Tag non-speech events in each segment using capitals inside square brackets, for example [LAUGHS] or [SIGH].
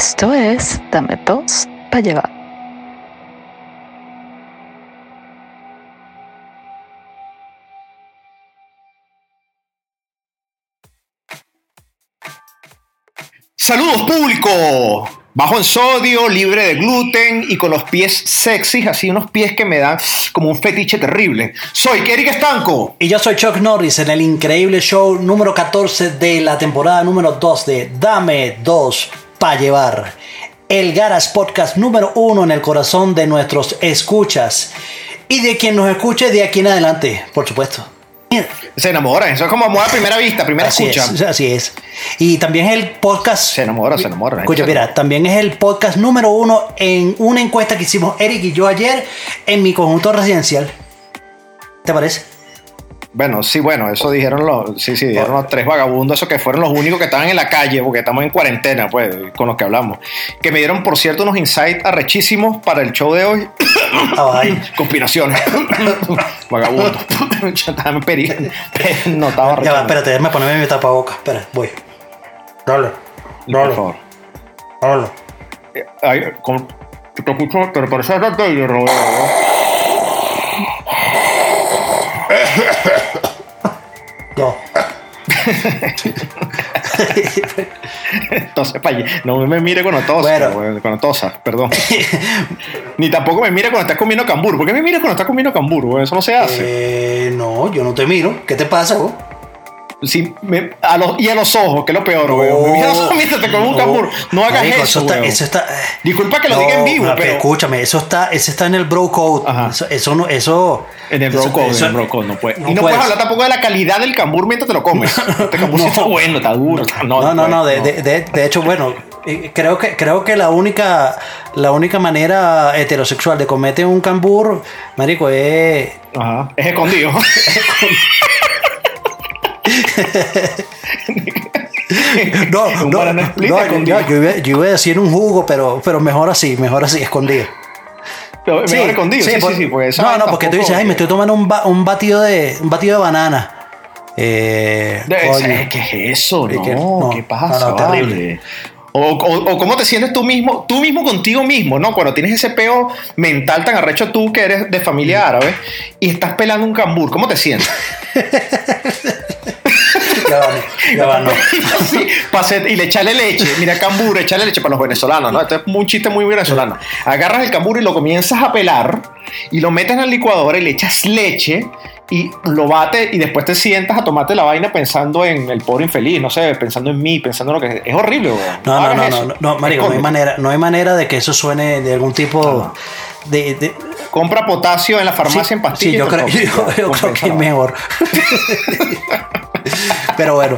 Esto es Dame dos para llevar. Saludos público, bajo en sodio, libre de gluten y con los pies sexys, así unos pies que me dan como un fetiche terrible. Soy Eric Estanco. Y yo soy Chuck Norris en el increíble show número 14 de la temporada número 2 de Dame 2 pa' llevar. El Garas Podcast número 1 en el corazón de nuestros escuchas. Y de quien nos escuche de aquí en adelante, por supuesto. Se enamora, eso es como amor a primera vista, primera Así escucha. es, así es. Y también es el podcast. Se enamora, se enamora. Escucha, mira, también es el podcast número uno en una encuesta que hicimos Eric y yo ayer en mi conjunto residencial. ¿Te parece? Bueno, sí, bueno, eso dijeron los, sí, sí, dijeron los tres vagabundos, esos que fueron los únicos que estaban en la calle, porque estamos en cuarentena, pues, con los que hablamos. Que me dieron, por cierto, unos insights arrechísimos para el show de hoy. [COUGHS] Ay. Conspiraciones. [COUGHS] Vagabundo. [COUGHS] Yo estaba en peri- [LAUGHS] No estaba Ya va, espérate, déjame ponerme mi tapabocas. Espera, voy. Dale. Por Dale. favor. Dale. Eh, ay, con- te escucho, te parece a Taylor, Roberto. No. Entonces, no me mire cuando tosa, Bueno. cuando tosa, perdón. Ni tampoco me mire cuando estás comiendo cambur. ¿Por qué me miras cuando estás comiendo cambur? Eso no se hace. Eh, no, yo no te miro. ¿Qué te pasa, vos? Sí, me- a los, y a los ojos, que es lo peor, [LAUGHS] mientras te comes un cambur. No hagas Marico, eso, está, eso está. Disculpa que lo No, diga en vivo, no, pero... escúchame, eso está, eso está en el bro code. Ajá. Eso, eso no, eso. En el eso- bro code, eso- en el bro code, no puedes. no y no puedes. hablar tampoco de la calidad del cambur mientras te lo comes. [LAUGHS] Este cambur sí No. está bueno, está duro. No, no, no, de, puedes, de, de- de hecho, bueno, eh, creo que, creo que la única, la única manera heterosexual de cometer un cambur, marico, es... Ajá. Es escondido. [LAUGHS] [LAUGHS] No, no, no, escondido. yo, yo iba, yo iba a decir un jugo, pero, pero mejor así, mejor así, escondido. Mejor escondido. Sí, sí, por- sí, porque esa no, no, porque tú dices, ay, me estoy tomando un, ba- un batido de un batido de banana. Eh. ¿Qué es eso? No, no, ¿qué pasa? no, no, terrible. O, o- o cómo te sientes tú mismo, tú mismo contigo mismo, ¿no? Cuando tienes ese peo mental tan arrecho tú que eres de familia árabe y estás pelando un cambur, ¿cómo te sientes? Ya va, ya va, no. Sí, y le echale leche, mira cambur, echale leche para los venezolanos, ¿no? Esto es un chiste muy venezolano. Agarras el cambur y lo comienzas a pelar y lo metes en la licuadora y le echas leche y lo bates y después te sientas a tomarte la vaina pensando en el pobre infeliz, no sé, pensando en mí, pensando en lo que es horrible, güey. No, no, no, no, no, marico, no hay manera, no hay manera de que eso suene de algún tipo de, de- Compra potasio en la farmacia Sí, en pastillas. sí, yo creo, lo yo, tomas. yo creo que es mejor. [LAUGHS] Pero bueno,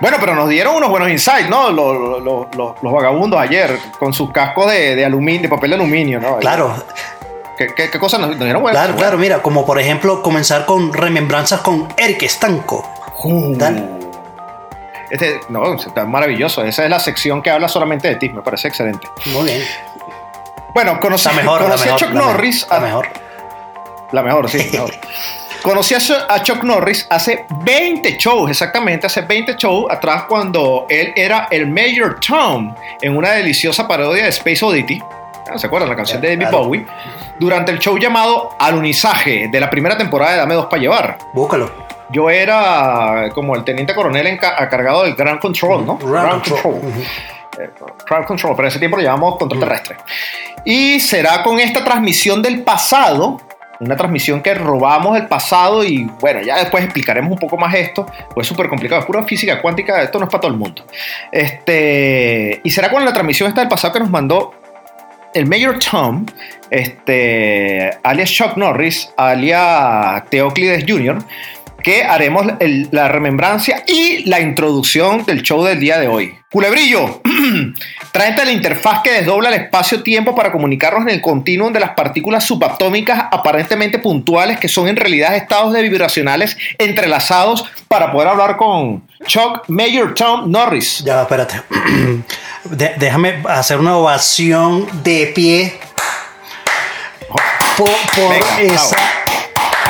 Bueno, pero nos dieron unos buenos insights, ¿no? Los, los- los- los vagabundos ayer, con sus cascos de, de aluminio, de papel de aluminio, ¿no? claro, ¿Qué, qué, qué cosas nos, nos dieron? claro, claro, mira, como por ejemplo comenzar con remembranzas con Eric Estanco. Uh. Este, no, está maravilloso. Esa es la sección que habla solamente de ti. Me parece excelente. Muy bien. Bueno, conocí, mejor, conocí mejor, a Chuck Norris. la a- mejor. La mejor, sí. mejor. [LAUGHS] Conocí a Chuck Norris hace 20 shows, exactamente, hace 20 shows atrás cuando él era el Major Tom en una deliciosa parodia de Space Oddity. ¿Se acuerdan? La canción de David. Bowie. Durante el show llamado Alunizaje de la primera temporada de Dame Dos para Llevar. Búscalo. Yo era como el teniente coronel enca- a cargado del Ground Control, ¿no? Ground control. Ujú. Eh, Control, pero ese tiempo lo llamamos control terrestre. Y será con esta transmisión del pasado, una transmisión que robamos del pasado y bueno, ya después explicaremos un poco más esto, pues es súper complicado, es pura física cuántica, esto no es para todo el mundo. Este, y será con la transmisión esta del pasado que nos mandó el Mayor Tom, este, alias Chuck Norris, alias Teoclides Jr., que haremos el- la remembrancia y la introducción del show del día de hoy. Culebrillo, [CLEARS THROAT] tráete la interfaz que desdobla el espacio-tiempo para comunicarnos en el continuum de las partículas subatómicas aparentemente puntuales que son en realidad estados de vibracionales entrelazados para poder hablar con Chuck Mayor Tom Norris. Ya, espérate. [CLEARS THROAT] De- déjame hacer una ovación de pie por, por Venga, esa,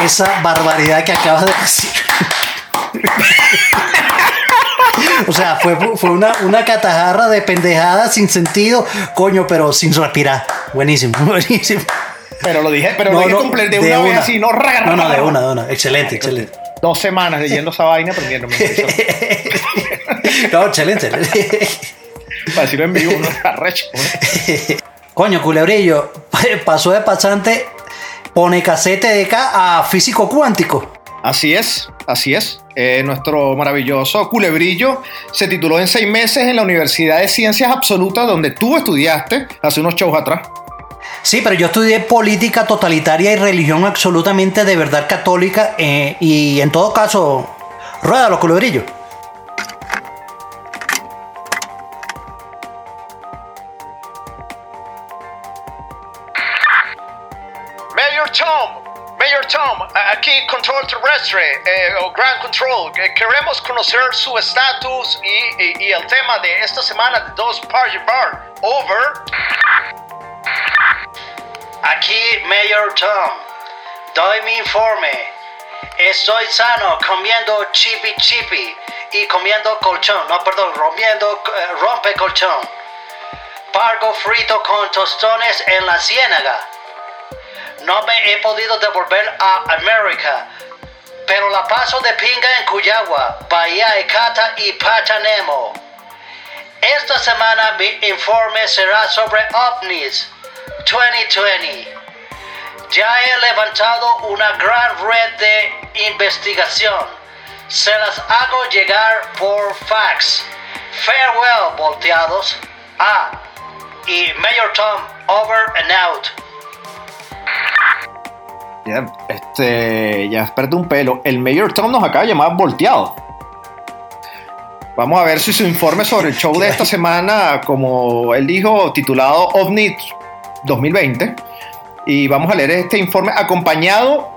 esa barbaridad que acabas de decir. [LAUGHS] O sea, fue, fue una, una catajarra de pendejada sin sentido, coño, pero sin respirar. Buenísimo, [LAUGHS] buenísimo. Pero lo dije, pero No, lo dije no, de, de una, vez una. así, no raga, No, no, de una, de una. Excelente, excelente. Dos semanas leyendo esa vaina aprendiéndome. eso. [LAUGHS] No, excelente. [LAUGHS] Para decirlo en vivo, uno arrecho. Coño, culebrillo, pasó de pasante, pone casete de acá a físico cuántico. Así es, así es. Eh, nuestro maravilloso culebrillo se tituló en seis meses en la Universidad de Ciencias Absolutas, donde tú estudiaste hace unos shows atrás. Sí, pero yo estudié política totalitaria y religión absolutamente de verdad católica eh, y en todo caso, rueda los culebrillos. Control, que queremos conocer su estatus y, y- y el tema de esta semana de dos Party Bar. Over. Aquí, Mayor Tom. Doy mi informe. Estoy sano comiendo chipi chipi y comiendo colchón. No, perdón, rompiendo, eh, rompe colchón. Pargo frito con tostones en la ciénaga. No me he podido devolver a América, pero la paso de pinga en Cuyagua, Bahía de Cata y Patanemo. Esta semana mi informe será sobre ovnis 2020. Ya he levantado una gran red de investigación. Se las hago llegar por fax. Farewell, volteados. Ah, y Mayor Tom, over and out. Ya, este, ya, espérate un pelo. El Mayor Tom nos acaba de llamar volteado. Vamos a ver si su informe sobre el show de esta [LAUGHS] semana, como él dijo, titulado OVNI 2020. Y vamos a leer este informe acompañado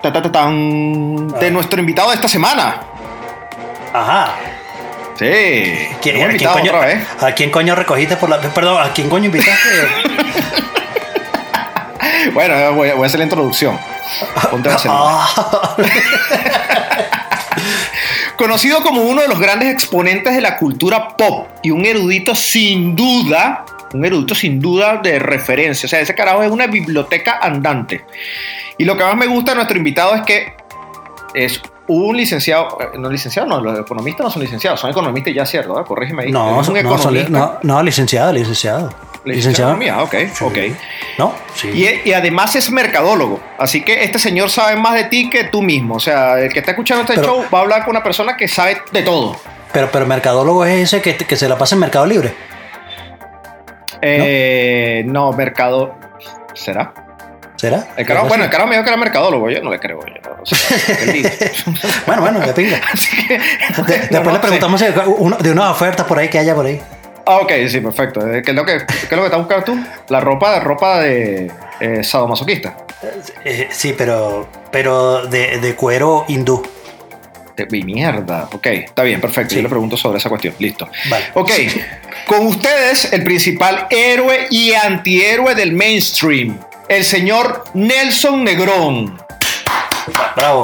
ta, ta, ta, tan, de nuestro invitado de esta semana. Ajá. Sí, ¿Quién, a, quién coño, otra vez. ¿A quién coño recogiste por la... Perdón, ¿a quién coño invitaste? [LAUGHS] Bueno, voy, a- voy a hacer la introducción. Ponte [LAUGHS] Conocido como uno de los grandes exponentes de la cultura pop y un erudito sin duda, un erudito sin duda de referencia. O sea, ese carajo es una biblioteca andante. Y lo que más me gusta de nuestro invitado es que es un licenciado, eh, no licenciado, no, los economistas no son licenciados, son economistas ya, ¿cierto? ¿verdad? Corrígeme ahí. no, es un no, son- no, licenciado, licenciado. Licenciado economía, ok, ok. ¿No? Sí. Y, y además es mercadólogo. Así que este señor sabe más de ti que tú mismo. O sea, el que está escuchando este Pero- show va a hablar con una persona que sabe de todo. Pero, pero mercadólogo es ese que, que se la pasa en Mercado Libre. Eh, no, mercado. ¿Será? ¿Será? El carajo, Algo bueno, el carajo me dijo que era mercadólogo. Yo no le creo. Yo, no. [LAUGHS] Bueno, bueno, de pinga. [LAUGHS] Que. De- no, después no le preguntamos de unas ofertas por ahí que haya por ahí. Ah, ok, sí, perfecto. Eh, ¿Qué es lo que, qué es lo que estás buscando tú? La ropa, ropa de eh, sadomasoquista. Eh, sí, pero, pero de, de cuero hindú. De mi mierda. Ok, está bien, perfecto. Sí. Yo le pregunto sobre esa cuestión. Listo. Vale. Ok, con ustedes el principal héroe y antihéroe del mainstream, el señor Nelson Negrón. Bravo.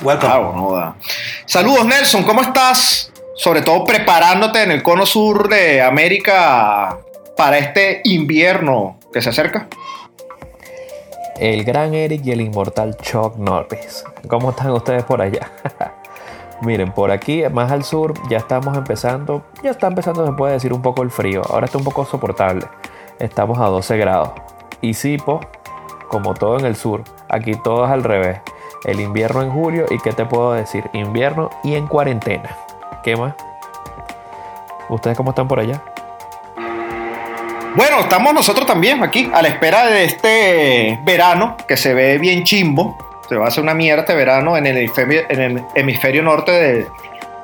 Welcome. Bravo, no da. Saludos Nelson, ¿cómo estás? Sobre todo preparándote en el cono sur de América para este invierno que se acerca. El gran Eric y el inmortal Chuck Norris. ¿Cómo están ustedes por allá? [LAUGHS] Miren, por aquí, más al sur, ya estamos empezando, ya está empezando, se puede decir, un poco el frío. Ahora está un poco soportable. Estamos a 12 grados. Y Sipo, como todo en el sur, aquí todo es al revés. El invierno en julio y qué te puedo decir, invierno y en cuarentena. ¿Qué más? ¿Ustedes cómo están por allá? Bueno, estamos nosotros también aquí a la espera de este verano que se ve bien chimbo. Se va a hacer una mierda este verano en el hemisferio, norte de-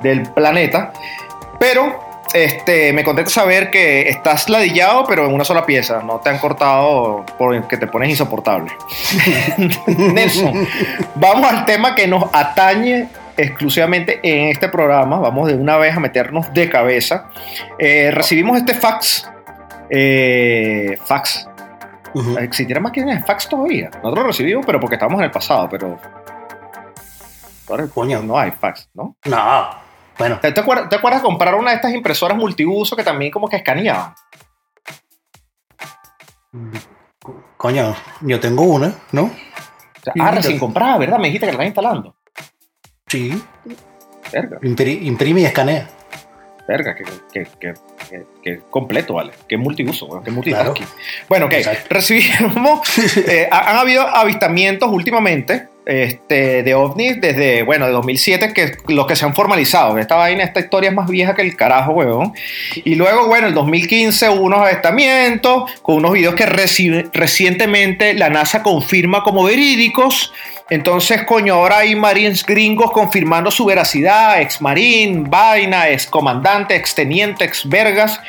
del planeta. Pero este, me contenta saber que estás ladillado, pero en una sola pieza. No te han cortado porque te pones insoportable. [LAUGHS] Nelson, vamos al tema que nos atañe exclusivamente en este programa. Vamos de una vez a meternos de cabeza. Eh, recibimos este fax. Eh, fax. Ujú. ¿Existirá máquinas de fax todavía? Nosotros lo recibimos, pero porque estamos en el pasado, pero. Ahora Coño. no hay fax, ¿no? No. Bueno, ¿Te, te acuerdas, te acuerdas de comprar una de estas impresoras multiuso que también como que escaneaban? coño, yo tengo una, ¿no? O sea, ah, recién comprada, ¿verdad? Me dijiste que la estás instalando. Sí, Verga, impri- imprime y escanea. verga, que, que, que, completo, ¿vale? Que multiuso, bueno, que multitasking. Bueno, ok, Exacto. recibimos, [LAUGHS] eh, ha- han habido avistamientos últimamente este, de ovnis desde, bueno, de 2007, que los que se han formalizado. Esta vaina, esta historia es más vieja que el carajo, huevón. Y luego, bueno, en el 2015 hubo unos avistamientos con unos videos que reci- recientemente la NASA confirma como verídicos. Entonces, coño, ahora hay marines gringos confirmando su veracidad, ex marín, vaina, ex comandante, ex teniente, ex vergas.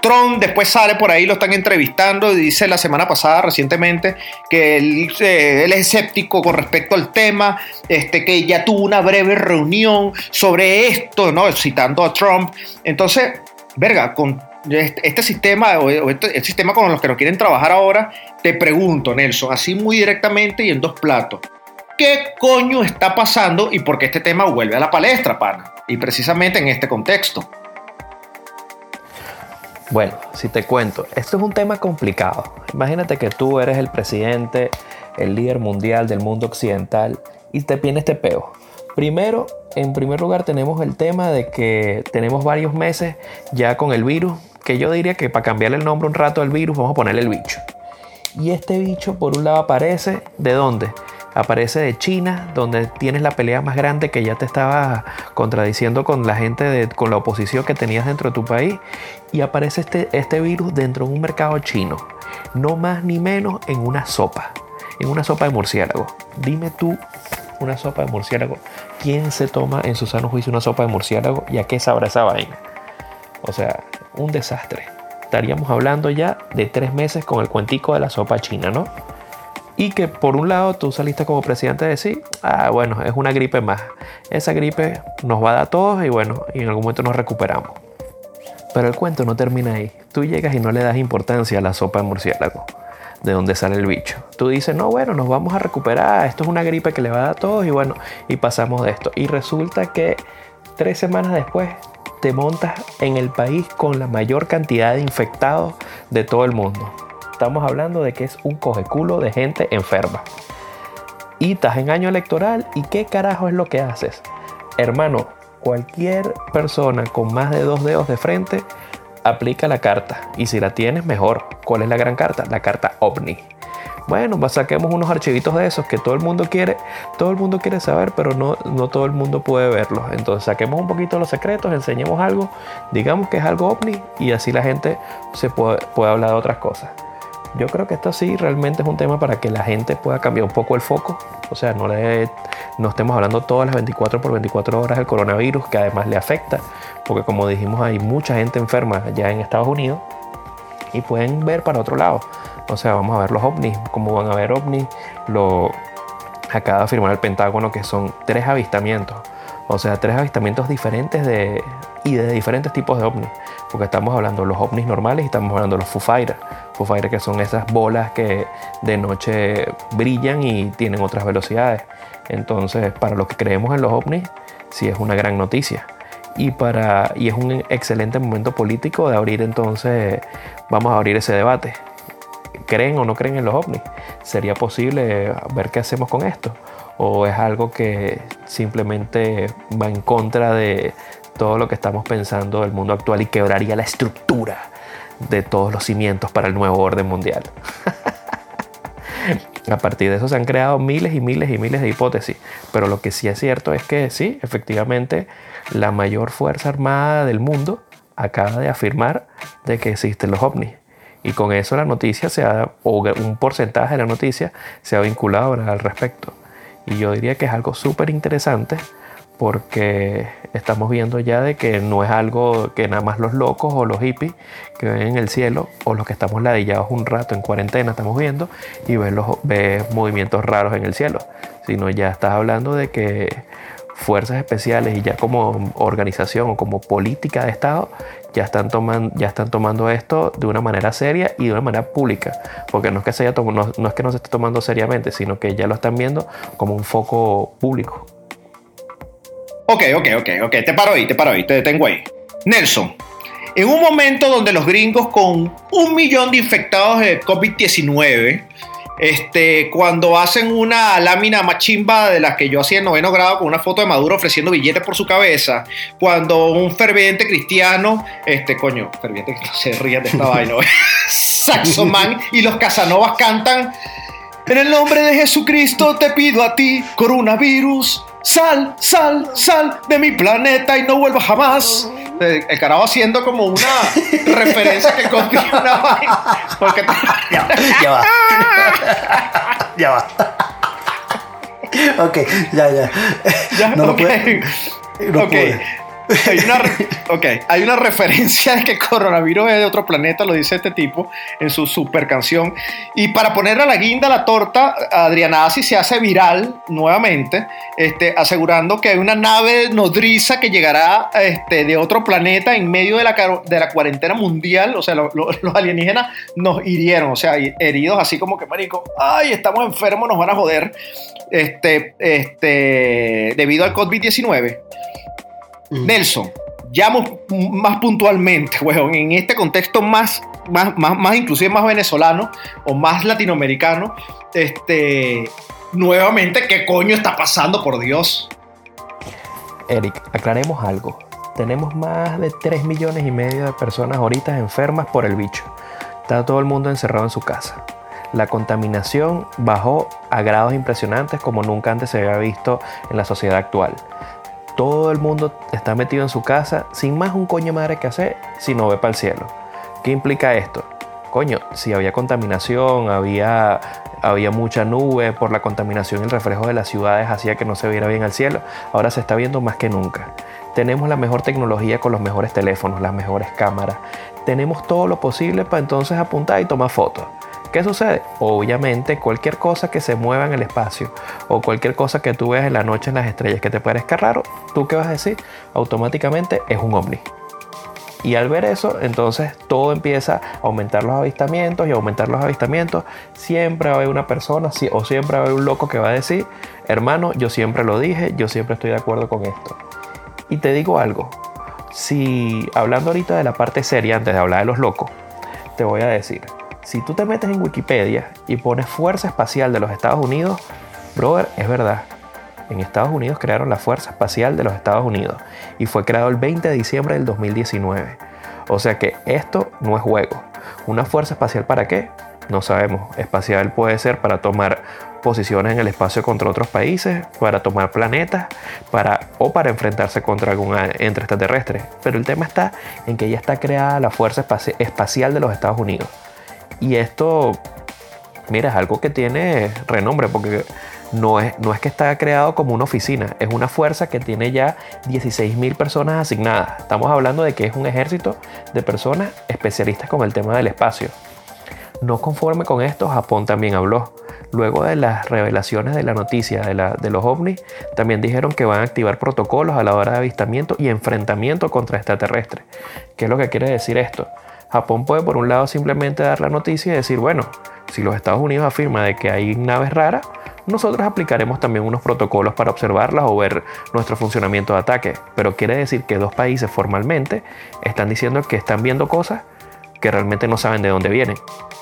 Trump después sale por ahí, lo están entrevistando y dice la semana pasada recientemente que él, eh, es escéptico con respecto al tema, este, que ya tuvo una breve reunión sobre esto, ¿no? citando a Trump. Entonces, verga, con este, sistema o este, el sistema con los que nos quieren trabajar ahora, te pregunto, Nelson, así muy directamente y en dos platos. ¿Qué coño está pasando y por qué este tema vuelve a la palestra, pana? Y precisamente en este contexto. Bueno, si te cuento, esto es un tema complicado. Imagínate que tú eres el presidente, el líder mundial del mundo occidental y te viene este peo. Primero, en primer lugar tenemos el tema de que tenemos varios meses ya con el virus, que yo diría que para cambiarle el nombre un rato al virus vamos a ponerle el bicho. Y este bicho por un lado aparece de dónde? Aparece de China, donde tienes la pelea más grande que ya te estaba contradiciendo con la gente, de, con la oposición que tenías dentro de tu país. Y aparece este, este virus dentro de un mercado chino. No más ni menos en una sopa. En una sopa de murciélago. Dime tú, una sopa de murciélago. ¿Quién se toma en su sano juicio una sopa de murciélago y a qué sabrá esa vaina? O sea, un desastre. Estaríamos hablando ya de tres meses con el cuentico de la sopa china, ¿no? Y que por un lado tú saliste como presidente a decir, ah, bueno, es una gripe más. Esa gripe nos va a dar a todos y bueno, y en algún momento nos recuperamos. Pero el cuento no termina ahí. Tú llegas y no le das importancia a la sopa de murciélago, de donde sale el bicho. Tú dices, no, bueno, nos vamos a recuperar, esto es una gripe que le va a dar a todos y bueno, y pasamos de esto. Y resulta que tres semanas después te montas en el país con la mayor cantidad de infectados de todo el mundo. Estamos hablando de que es un cojeculo de gente enferma. Y estás en año electoral y qué carajo es lo que haces. Hermano, cualquier persona con más de dos dedos de frente aplica la carta. Y si la tienes, mejor. ¿Cuál es la gran carta? La carta OVNI. Bueno, pues saquemos unos archivitos de esos que todo el mundo quiere, todo el mundo quiere saber, pero no, no todo el mundo puede verlos. Entonces saquemos un poquito los secretos, enseñemos algo, digamos que es algo ovni y así la gente se puede, puede hablar de otras cosas. Yo creo que esto sí realmente es un tema para que la gente pueda cambiar un poco el foco. O sea, no, estemos hablando todas las 24 por 24 horas del coronavirus, que además le afecta, porque como dijimos, hay mucha gente enferma ya en Estados Unidos y pueden ver para otro lado. O sea, vamos a ver los ovnis, cómo van a ver ovnis. Lo acaba de afirmar el Pentágono que son tres avistamientos. O sea, tres avistamientos diferentes de, y de diferentes tipos de ovnis. Porque estamos hablando de los ovnis normales y estamos hablando de los Foo Fighters. Foo que son esas bolas que de noche brillan y tienen otras velocidades. Entonces, para los que creemos en los ovnis, sí es una gran noticia. Y, para, y es un excelente momento político de abrir entonces, vamos a abrir ese debate. ¿Creen o no creen en los ovnis? ¿Sería posible ver qué hacemos con esto? ¿O es algo que simplemente va en contra de todo lo que estamos pensando del mundo actual y quebraría la estructura de todos los cimientos para el nuevo orden mundial? [LAUGHS] A partir de eso se han creado miles y miles y miles de hipótesis, pero lo que sí es cierto es que sí, efectivamente, la mayor fuerza armada del mundo acaba de afirmar de que existen los ovnis. Y con eso la noticia se ha, o un porcentaje de la noticia se ha vinculado al respecto. Y yo diría que es algo súper interesante porque estamos viendo ya de que no es algo que nada más los locos o los hippies que ven en el cielo o los que estamos ladillados un rato en cuarentena estamos viendo y ves, los, movimientos raros en el cielo, sino ya estás hablando de que fuerzas especiales y ya como organización o como política de Estado ya están, tomando, ya están tomando esto de una manera seria y de una manera pública, porque no es que se haya no, no es que no se esté tomando seriamente, sino que ya lo están viendo como un foco público. Ok, ok, ok, ok. Te paro ahí, te paro ahí, te detengo ahí. Nelson, en un momento donde los gringos con un millón de infectados de COVID-19, este, cuando hacen una lámina machimba de la que yo hacía en noveno grado con una foto de Maduro ofreciendo billetes por su cabeza, cuando un ferviente cristiano, este, coño, ferviente [LAUGHS] que se rían de esta [LAUGHS] vaina, [LAUGHS] Saxoman y los Casanovas cantan, en el nombre de Jesucristo te pido a ti, coronavirus, sal, sal, sal de mi planeta y no vuelva jamás. El, el carajo haciendo como una [LAUGHS] referencia que contiene una vaina. Porque Ya, ya va. ya va. ok, ya, ya. Ya, no lo puede. No Ok. puede. [LAUGHS] Hay una, hay una referencia de que coronavirus es de otro planeta, lo dice este tipo en su super canción. Y para ponerle a la guinda a la torta, Adriana Asi se hace viral nuevamente, este, asegurando que hay una nave nodriza que llegará este, de otro planeta en medio de la, de la cuarentena mundial. O sea, lo- lo- los alienígenas nos hirieron, o sea, heridos así como que, marico, ay, estamos enfermos, nos van a joder. Este, este, debido al COVID-19. Nelson, ya más puntualmente, [LAUGHS] weón, en este contexto más, más, más, más inclusive más venezolano o más latinoamericano, este, nuevamente, ¿qué coño está pasando, por Dios? Eric, aclaremos algo. Tenemos más de 3 millones y medio de personas ahorita enfermas por el bicho. Está todo el mundo encerrado en su casa. La contaminación bajó a grados impresionantes como nunca antes se había visto en la sociedad actual. Todo el mundo está metido en su casa sin más un coño madre que hacer si no ve para el cielo. ¿Qué implica esto? Coño, si había contaminación, había, había mucha nube por la contaminación el reflejo de las ciudades hacía que no se viera bien al cielo, ahora se está viendo más que nunca. Tenemos la mejor tecnología con los mejores teléfonos, las mejores cámaras. Tenemos todo lo posible para entonces apuntar y tomar fotos. ¿Qué sucede? Obviamente cualquier cosa que se mueva en el espacio o cualquier cosa que tú veas en la noche en las estrellas que te parezca raro, ¿tú qué vas a decir? Automáticamente es un ovni. Y al ver eso, entonces todo empieza a aumentar los avistamientos y aumentar los avistamientos. Siempre va a haber una persona o siempre va a haber un loco que va a decir, hermano, yo siempre lo dije, yo siempre estoy de acuerdo con esto. Y te digo algo, si hablando ahorita de la parte seria, antes de hablar de los locos, te voy a decir, si tú te metes en Wikipedia y pones Fuerza Espacial de los Estados Unidos, brother, es verdad. En Estados Unidos crearon la Fuerza Espacial de los Estados Unidos y fue creado el 20 de diciembre del 2019. O sea que esto no es juego. ¿Una fuerza espacial para qué? No sabemos. Espacial puede ser para tomar posiciones en el espacio contra otros países, para tomar planetas, para, o para enfrentarse contra algún extraterrestre. Pero el tema está en que ya está creada la Fuerza Espaci- Espacial de los Estados Unidos. Y esto, mira, es algo que tiene renombre porque no es, no es que está creado como una oficina, es una fuerza que tiene ya 16.000 personas asignadas. Estamos hablando de que es un ejército de personas especialistas con el tema del espacio. No conforme con esto, Japón también habló. Luego de las revelaciones de la noticia de, de los ovnis, también dijeron que van a activar protocolos a la hora de avistamiento y enfrentamiento contra extraterrestres. ¿Qué es lo que quiere decir esto? Japón puede por un lado simplemente dar la noticia y decir, bueno, si los Estados Unidos afirman de que hay naves raras, nosotros aplicaremos también unos protocolos para observarlas o ver nuestro funcionamiento de ataque. Pero quiere decir que dos países formalmente están diciendo que están viendo cosas que realmente no saben de dónde vienen.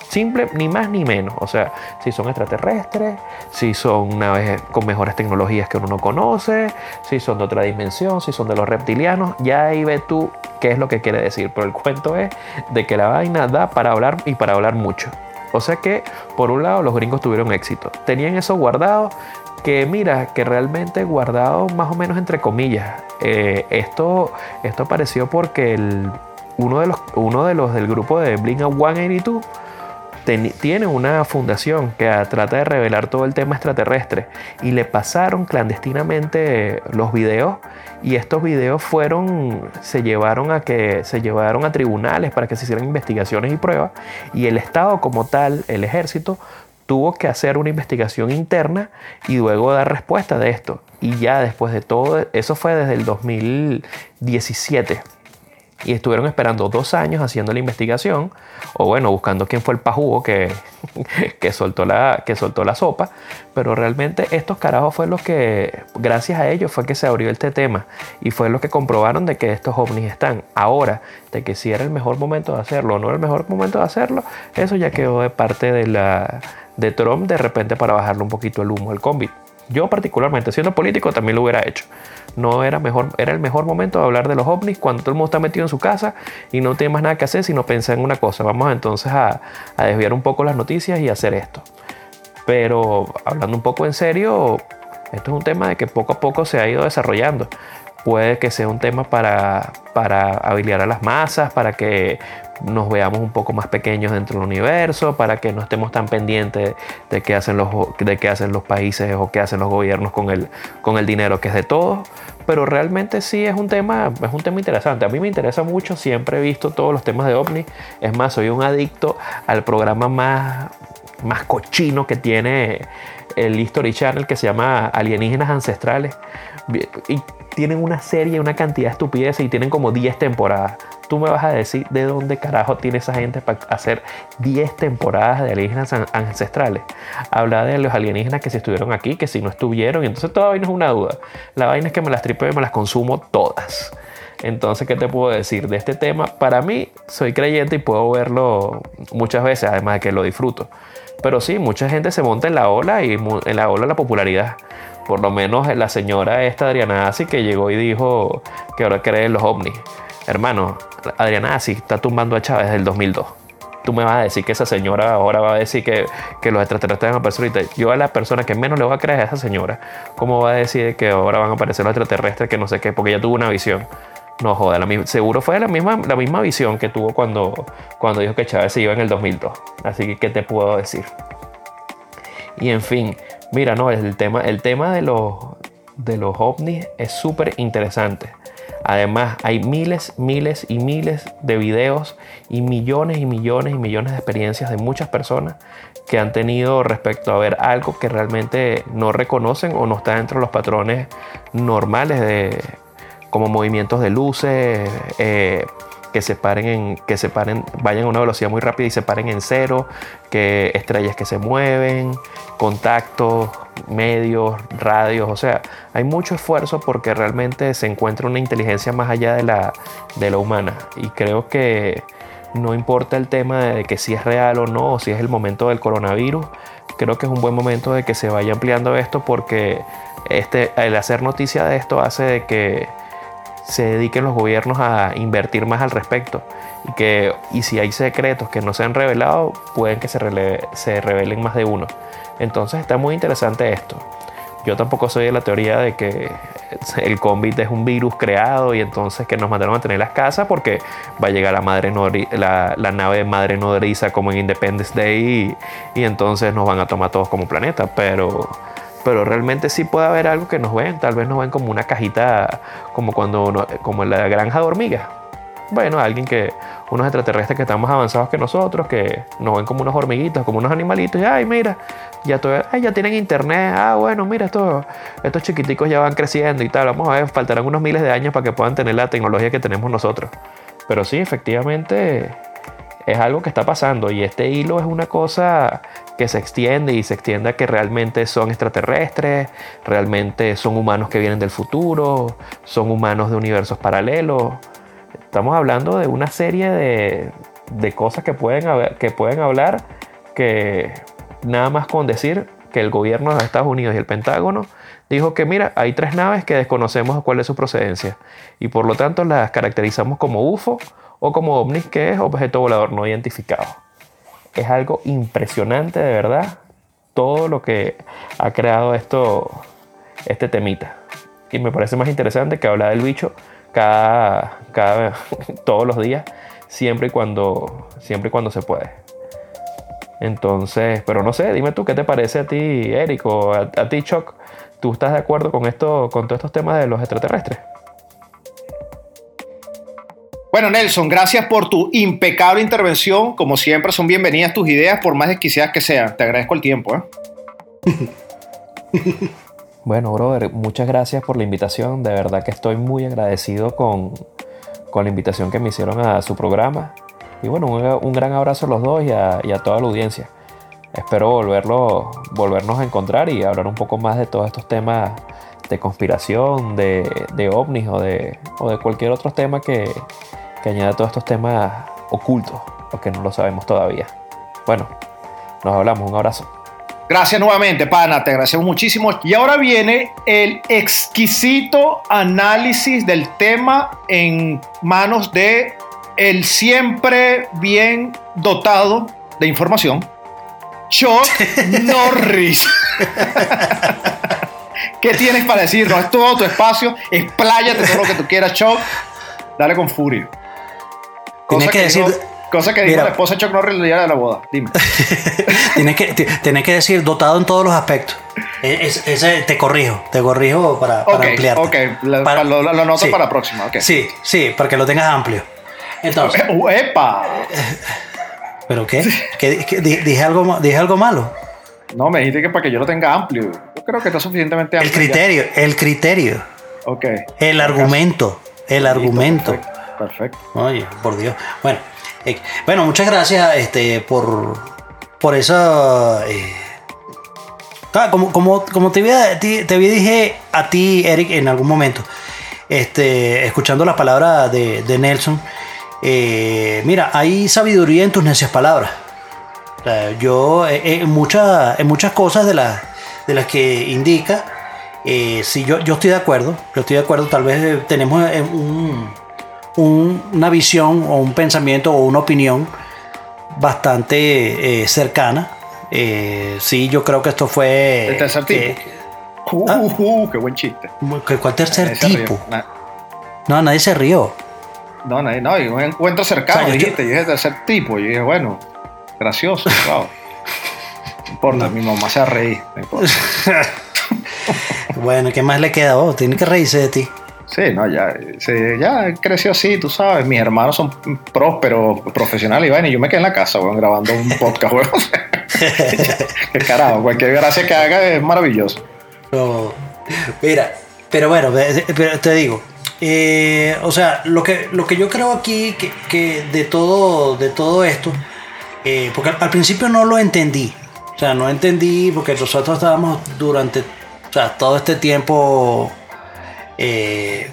Simple, ni más ni menos. O sea, si son extraterrestres, si son naves con mejores tecnologías que uno no conoce, si son de otra dimensión, si son de los reptilianos, ya ahí ves tú qué es lo que quiere decir. Pero el cuento es de que la vaina da para hablar y para hablar mucho. O sea que, por un lado, los gringos tuvieron éxito. Tenían eso guardado, que mira, que realmente guardado más o menos entre comillas. Eh, esto, esto apareció porque el, uno, de los, uno de los del grupo de Blink 182 ten- tiene una fundación que trata de revelar todo el tema extraterrestre. Y le pasaron clandestinamente los videos. Y estos videos fueron se llevaron a que se llevaron a tribunales para que se hicieran investigaciones y pruebas. Y el estado como tal el ejército tuvo que hacer una investigación interna y luego dar respuesta de esto. Y ya después de todo eso fue desde el 2017 y estuvieron esperando dos años haciendo la investigación, o bueno, buscando quién fue el pajugo que, [LAUGHS] que, soltó la, que soltó la sopa, pero realmente estos carajos fue los que, gracias a ellos fue que se abrió este tema y fue lo que comprobaron de que estos ovnis están. Ahora, de que si era el mejor momento de hacerlo o no era el mejor momento de hacerlo, eso ya quedó de parte de, la, de Trump de repente para bajarle un poquito el humo al COVID. Yo particularmente, siendo político, también lo hubiera hecho. No era mejor, era el mejor momento de hablar de los ovnis cuando todo el mundo está metido en su casa y no tiene más nada que hacer sino pensar en una cosa. Vamos entonces a, desviar un poco las noticias y hacer esto. Pero hablando un poco en serio, esto es un tema de que poco a poco se ha ido desarrollando puede que sea un tema para, para habilitar a las masas, para que nos veamos un poco más pequeños dentro del universo, para que no estemos tan pendientes de qué hacen los, de qué hacen los países o qué hacen los gobiernos con el, con el dinero que es de todos. Pero realmente sí es un tema, es un tema interesante. A mí me interesa mucho, siempre he visto todos los temas de ovni. Es más, soy un adicto al programa más, más cochino que tiene el History Channel que se llama Alienígenas Ancestrales. Y tienen una serie, una cantidad de estupideces y tienen como 10 temporadas. Tú me vas a decir de dónde carajo tiene esa gente para hacer 10 temporadas de alienígenas ancestrales. Habla de los alienígenas que si estuvieron aquí, que si no estuvieron. Y entonces todavía no es una duda. La vaina es que me las tripeo y me las consumo todas. Entonces, ¿qué te puedo decir de este tema? Para mí, soy creyente y puedo verlo muchas veces, además de que lo disfruto. Pero sí, mucha gente se monta en la ola y en la ola la popularidad. Por lo menos la señora esta Adriana Asi que llegó y dijo que ahora cree en los ovnis. Hermano, Adriana Asi está tumbando a Chávez desde el 2002. Tú me vas a decir que esa señora ahora va a decir que, que los extraterrestres van a aparecer. Yo a la persona que menos le voy a creer a esa señora, ¿cómo va a decir que ahora van a aparecer los extraterrestres que no sé qué? Porque ella tuvo una visión. No joda, seguro fue la misma, la misma visión que tuvo cuando, cuando dijo que Chávez se iba en el 2002. Así que, ¿qué te puedo decir? Y en fin, Mira, no, el tema, el tema de los, de los ovnis es súper interesante. Además, hay miles, miles y miles de videos y millones y millones y millones de experiencias de muchas personas que han tenido respecto a ver algo que realmente no reconocen o no está dentro de los patrones normales de como movimientos de luces, eh, que se paren en, que se paren, vayan a una velocidad muy rápida y se paren en cero, que estrellas que se mueven, contactos, medios, radios, o sea, hay mucho esfuerzo porque realmente se encuentra una inteligencia más allá de la, de la humana. Y creo que no importa el tema de que si es real o no, o si es el momento del coronavirus, creo que es un buen momento de que se vaya ampliando esto porque este, el hacer noticia de esto hace de que se dediquen los gobiernos a invertir más al respecto. Y que y si hay secretos que no se han revelado pueden que se, se revelen más de uno. Entonces está muy interesante esto. Yo tampoco soy de la teoría de que el COVID es un virus creado y entonces que nos mandaron a tener las casas porque va a llegar la, madre la, la, nave madre nodriza como en Independence Day y, y entonces nos van a tomar todos como planeta. Pero pero realmente sí puede haber algo que nos ven, tal vez nos ven como una cajita, como cuando como en la granja de hormigas. Bueno, alguien que, unos extraterrestres que están más avanzados que nosotros, que nos ven como unos hormiguitos, como unos animalitos, y ay, mira, ya, todo, ay, ya tienen internet, ah, bueno, mira, estos, estos chiquiticos ya van creciendo y tal, vamos a ver, faltarán unos miles de años para que puedan tener la tecnología que tenemos nosotros. Pero sí, efectivamente, es algo que está pasando y este hilo es una cosa que se extiende y se extiende a que realmente son extraterrestres, realmente son humanos que vienen del futuro, son humanos de universos paralelos. Estamos hablando de una serie de, de cosas que pueden, que pueden hablar que nada más con decir que el gobierno de Estados Unidos y el Pentágono dijo que mira, hay tres naves que desconocemos cuál es su procedencia y por lo tanto las caracterizamos como UFO o como ovnis, que es objeto volador no identificado. Es algo impresionante de verdad todo lo que ha creado esto, este temita. Y me parece más interesante que hablar del bicho cada, cada [LAUGHS] todos los días, siempre y cuando, siempre y cuando se puede. Entonces, pero no sé, dime tú qué te parece a ti, Eric, o a, a ti, Chuck. ¿Tú estás de acuerdo con esto, con todos estos temas de los extraterrestres? Bueno, Nelson, gracias por tu impecable intervención. Como siempre, son bienvenidas tus ideas, por más desquiciadas que sean. Te agradezco el tiempo. ¿eh? [LAUGHS] bueno, brother, muchas gracias por la invitación. De verdad que estoy muy agradecido con, con la invitación que me hicieron a su programa. Y bueno, un, un gran abrazo a los dos y a, y a toda la audiencia. Espero volverlo, volvernos a encontrar y hablar un poco más de todos estos temas de conspiración, de, de ovnis o de, o de cualquier otro tema que, que añada todos estos temas ocultos, o que no lo sabemos todavía. Bueno, nos hablamos, un abrazo. Gracias nuevamente, pana, te agradecemos muchísimo. Y ahora viene el exquisito análisis del tema en manos de el siempre bien dotado de información, Chuck [LAUGHS] Norris. [LAUGHS] ¿Qué tienes para decirnos? Es todo tu espacio, expláyate todo lo que tú quieras, Chuck. Dale con furia. Tienes que, decir... Dijo, cosa que dijo la esposa de Chuck Norris el día de la boda. Dime. [LAUGHS] tienes, que, tienes que decir dotado en todos los aspectos. E- es- ese te corrijo, te corrijo para, para Ok, ampliarte. ok, la- Para- lo, lo anoto sí. para la próxima. ok. Sí, sí, para que lo tengas amplio. Entonces, [LAUGHS] ¡Epa! ¿pero qué? ¿Qué- qué- di- dije, algo, ¿Dije algo malo? No, me dijiste que para que yo lo tenga amplio. Yo creo que está suficientemente El amplio. ya. criterio, el criterio, Ok. el argumento, el Listo, argumento. Perfecto. perfecto. Oye, por Dios. Bueno, eh, bueno, muchas gracias este, por, por esa. eh, como, como, como te, había, te, te había dije a ti, Eric, en algún momento, este, escuchando las palabras de, de Nelson, eh, mira, hay sabiduría en tus necias palabras. O sea, yo, eh, en, muchas, en muchas cosas de, las de las que indica, eh, sí, yo, yo estoy de acuerdo. Yo estoy de acuerdo. Tal vez eh, tenemos eh, un, un- una visión o un pensamiento o una opinión bastante eh, cercana. Eh, sí, yo creo que esto fue. El tercer tipo. Uh, Ah. uh, uh, qué buen chiste. ¿Cuál tercer Nadie tipo? No, nadie se rió. No, nadie- no, un encuentro cercano, O sea, yo- dijiste, yo dije tercer tipo. Yo dije, bueno, gracioso, wow. [LAUGHS] No importa, mi mamá se va a reír. no importa. [LAUGHS] Bueno, ¿qué más le queda? Oh, tiene que reírse de ti. Sí, no, ya, ya creció así, tú sabes. Mis hermanos son prósperos, profesionales y y yo me quedé en la casa, weón, grabando un podcast, weón. [LAUGHS] Qué carajo, cualquier gracia que haga es maravilloso. No, mira, pero bueno, pero te digo, eh, o sea, lo que, lo que yo creo aquí que, que de todo, de todo esto, eh, porque al, principio no lo entendí, o sea, no entendí porque nosotros estábamos durante, o sea, todo este tiempo eh,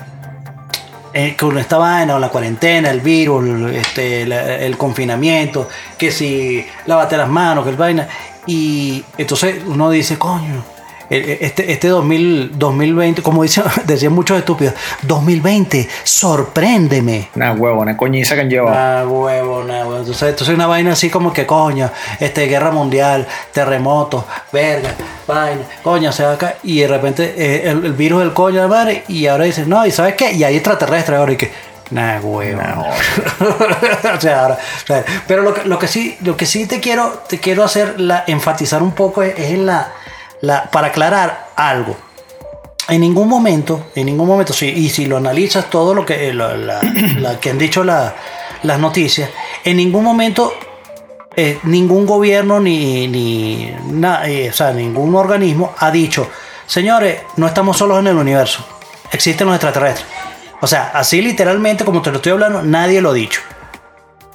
eh, con esta vaina, o la cuarentena, el virus, este, el confinamiento, que si lávate las manos, que el vaina. Y entonces uno dice, coño, este, este 2000, 2020, como dicen, [LAUGHS] decían muchos estúpidos, 2020, sorpréndeme. Una huevona, coñiza que han llevado. Ah, huevo, nah, huevo. Entonces, entonces una vaina así como que coño, este guerra mundial, terremotos, verga, vaina, coño, se va acá y de repente eh, el, el virus del coño de madre y ahora dices, no, ¿y sabes qué? Y hay extraterrestres ahora y que, nah, huevo. [LAUGHS] o sea, ahora, o sea, pero lo que, lo que sí, lo que sí te quiero, te quiero hacer la, enfatizar un poco es, es en la, la, para aclarar algo. En ningún momento, en ningún momento, sí, y si lo analizas todo lo que, eh, la, la- [CLEARS THROAT] la que han dicho la- las noticias, en ningún momento eh, ningún gobierno ni, ni na- eh, o sea, ningún organismo ha dicho, señores, no estamos solos en el universo, existen los extraterrestres. O sea, así literalmente, como te lo estoy hablando, nadie lo ha dicho.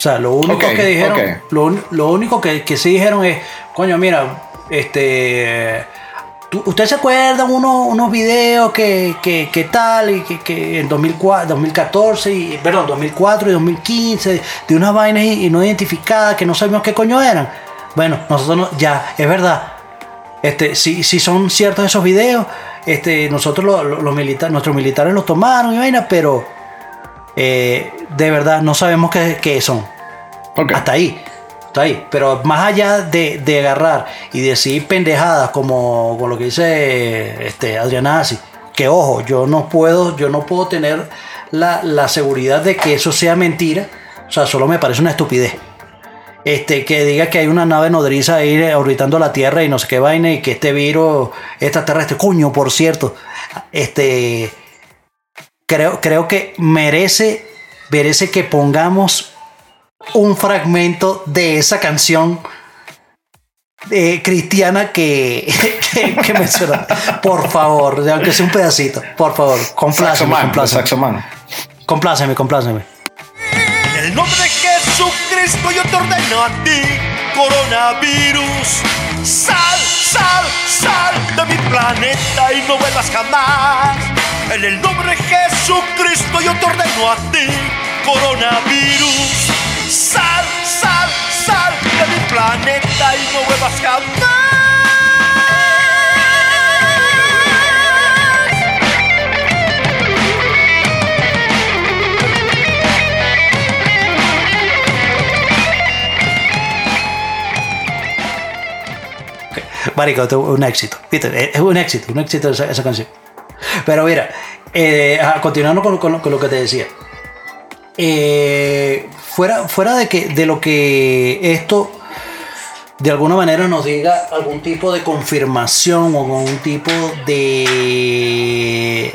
O sea, lo único que dijeron, lo, lo único que, que sí dijeron es, coño, mira, este, tú- ¿usted se acuerda unos, unos videos que, que, que tal y que, que en 2004, 2014, y, perdón, 2004 y 2015 de unas vainas y, y no identificadas que no sabemos qué coño eran? Bueno, nosotros no- ya, es verdad. Este, si, si son ciertos esos videos, este, nosotros lo- lo- los militares, nuestros militares los tomaron y vaina, pero eh, de verdad no sabemos qué, qué son. Hasta ahí. Hasta ahí. Pero más allá de, de agarrar y decir pendejadas como con lo que dice este, Adrianazzi, que ojo, yo no puedo, yo no puedo tener la, la seguridad de que eso sea mentira. O sea, solo me parece una estupidez. Este, que diga que hay una nave nodriza ahí orbitando la Tierra y no sé qué vaina y que este virus extraterrestre, coño, por cierto, este, creo, creo que merece, merece que pongamos un fragmento de esa canción eh, cristiana que, [LAUGHS] que, que menciona. Por favor, aunque sea un pedacito, por favor, compláceme, Saxoman, compláceme. Saxoman. Compláceme, compláceme. En el nombre de Jesucristo yo te ordeno a ti, coronavirus. Sal, sal, sal de mi planeta y no vuelvas jamás. En el nombre de Jesucristo yo te ordeno a ti, coronavirus. Sal, sal, sal de mi planeta y no vuelvas jamás. Marico, un éxito. ¿Viste? Es un éxito, un éxito esa, canción. Pero mira, eh, continuando con, lo- que te decía. Eh, fuera, fuera de, que, de lo que esto de alguna manera nos diga algún tipo de confirmación o algún tipo de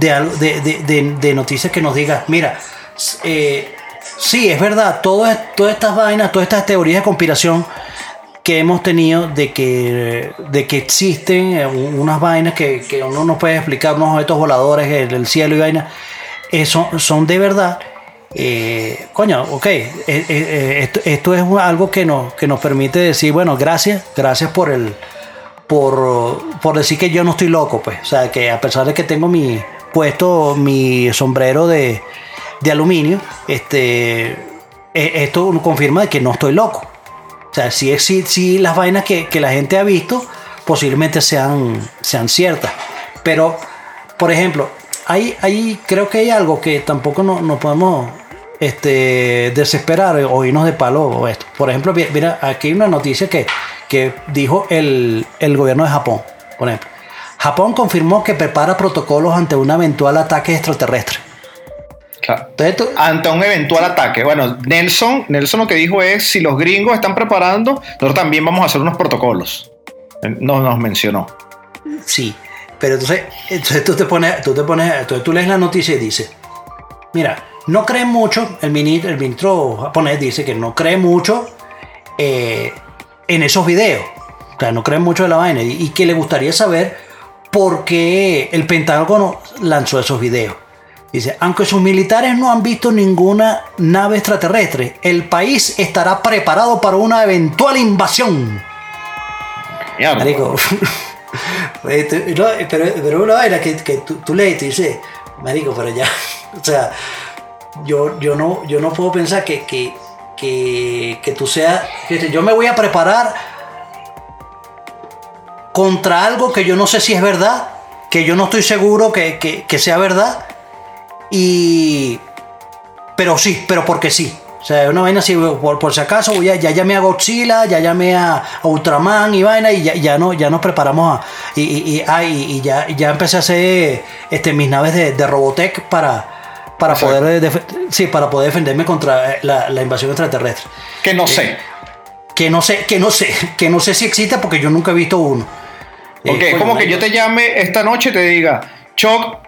de, de, noticias que nos diga, mira, eh, sí, es verdad, todo es- todas estas vainas, todas estas teorías de conspiración que hemos tenido de que, de que existen eh, unas vainas que, que uno no puede explicar, unos objetos voladores, el, el cielo y vainas, eh, son, de verdad. Eh, coño, ok, esto, esto es algo que nos, que nos permite decir, bueno, gracias, gracias por el, por, por decir que yo no estoy loco, pues. O sea, que a pesar de que tengo mi puesto mi sombrero de, de aluminio, este, esto confirma de que no estoy loco. Sea, si, es- las vainas que, que la gente ha visto posiblemente sean, sean ciertas. Pero, por ejemplo, hay, hay, creo que hay algo que tampoco no, no podemos este, desesperar o irnos de palo o esto. Por ejemplo, mi- mira, aquí hay una noticia que, que dijo el, el gobierno de Japón. Por ejemplo, Japón confirmó que prepara protocolos ante un eventual ataque extraterrestre. Claro. Entonces, tú- Ante un eventual ataque. Bueno, Nelson, Nelson lo que dijo es, si los gringos están preparando, nosotros también vamos a hacer unos protocolos. No nos mencionó. Sí, pero entonces, entonces tú te pones, tú te pones, entonces tú lees la noticia y dices, mira, no cree mucho, el ministro, el ministro japonés dice que no cree mucho eh, en esos videos, o sea, no cree mucho de la vaina y, y que le gustaría saber por qué el Pentágono lanzó esos videos. Dice, aunque sus militares no han visto ninguna nave extraterrestre, el país estará preparado para una eventual invasión. Mierda. Marico. [LAUGHS] Este, no, pero, pero una vaina que, que tú, tú lees y dices, Marico, pero ya. [LAUGHS] O sea, yo, yo, no, yo no puedo pensar que, que, que, que tú seas. que yo me voy a preparar contra algo que yo no sé si es verdad, que yo no estoy seguro que, que- que sea verdad. Y. Pero sí, pero porque sí. O sea, una vaina así, por, por si acaso, voy a- ya llamé a Godzilla, ya llamé a, a Ultraman y vaina, y ya, ya, no, ya nos preparamos a. Y, y, y- ah, y- ya, ya empecé a hacer este, mis naves de, de Robotech para, para, poder defe- sí, para poder defenderme contra eh, la, la invasión extraterrestre. Que no sé. Que no sé, que no sé, [LAUGHS] que no sé si existe porque yo nunca he visto uno. Eh, Ok, es coño, como que yo te llame esta noche y te diga, Choc,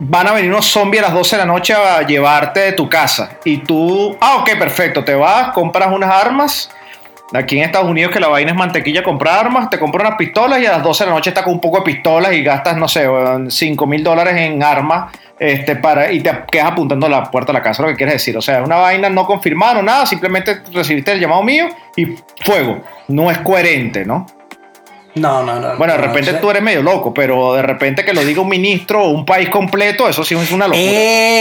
van a venir unos zombies a las 12 de la noche a llevarte de tu casa. Y tú, ah, ok, perfecto, te vas, compras unas armas. Aquí en Estados Unidos que la vaina es mantequilla, comprar armas, te compras unas pistolas y a las 12 de la noche estás con un poco de pistolas y gastas, no sé, 5 mil dólares en armas este, para, y te quedas apuntando a la puerta de la casa, lo que quieres decir. O sea, es una vaina no confirmada, no nada, simplemente recibiste el llamado mío y fuego. No es coherente, ¿no? No, no, no. Bueno, de no, repente o sea, tú eres medio loco, pero de repente que lo diga un ministro o un país completo, eso sí es una locura.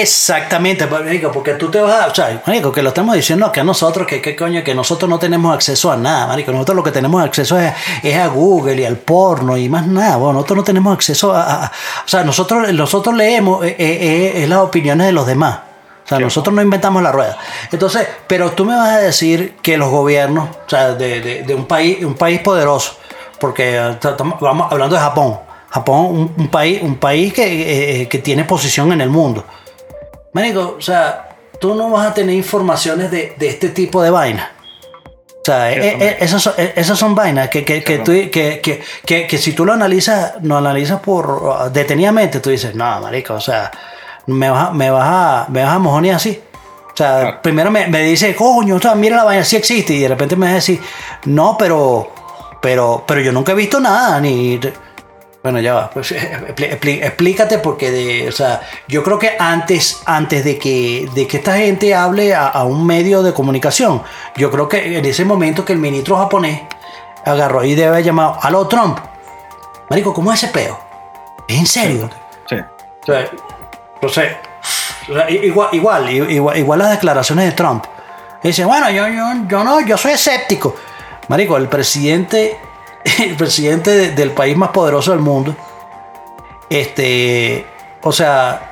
Exactamente, pues, marico, porque tú te vas a. O sea, marico, que lo estamos diciendo que a nosotros, que qué coño, que nosotros no tenemos acceso a nada, marico. Nosotros lo que tenemos acceso es, es a Google y al porno y más nada. Bueno, nosotros no tenemos acceso a. a- a- o sea, nosotros, nosotros leemos eh, eh, eh, es las opiniones de los demás. O sea, nosotros no inventamos la rueda. Entonces, pero tú me vas a decir que los gobiernos, o sea, de, de- de un país, un país poderoso, porque eh, estamos vamos hablando de Japón. Japón, un, un país, un país que, eh, que tiene posición en el mundo. Marico, o sea, tú no vas a tener informaciones de, de este tipo de vainas. O sea, eh, eh, esas, son, eh, esas son vainas que, que, que, tú- que, que, que- que si tú lo analizas, lo analizas por uh, detenidamente, tú dices, no, marico, o sea, me vas a, me vas a, me vas a mojonear así. O sea, Claro. primero me, me dice, coño, o sea, mira la vaina, sí existe, y de repente me vas a decir, no, pero, pero, pero yo nunca he visto nada, ni... Bueno, ya va. Pues, [LAUGHS] explícate porque, de, o sea, yo creo que antes, antes de que, de que esta gente hable a, a un medio de comunicación, yo creo que en ese momento que el ministro japonés agarró y debe haber llamado, aló Trump, marico, ¿cómo es ese peo? ¿Es en serio? Sí. O sea, o sea, o sea, igual, igual, igual, igual las declaraciones de Trump. Dice, bueno, yo, yo, yo no, yo soy escéptico. Marico, el presidente, [LAUGHS] el presidente de- del país más poderoso del mundo, este, o sea,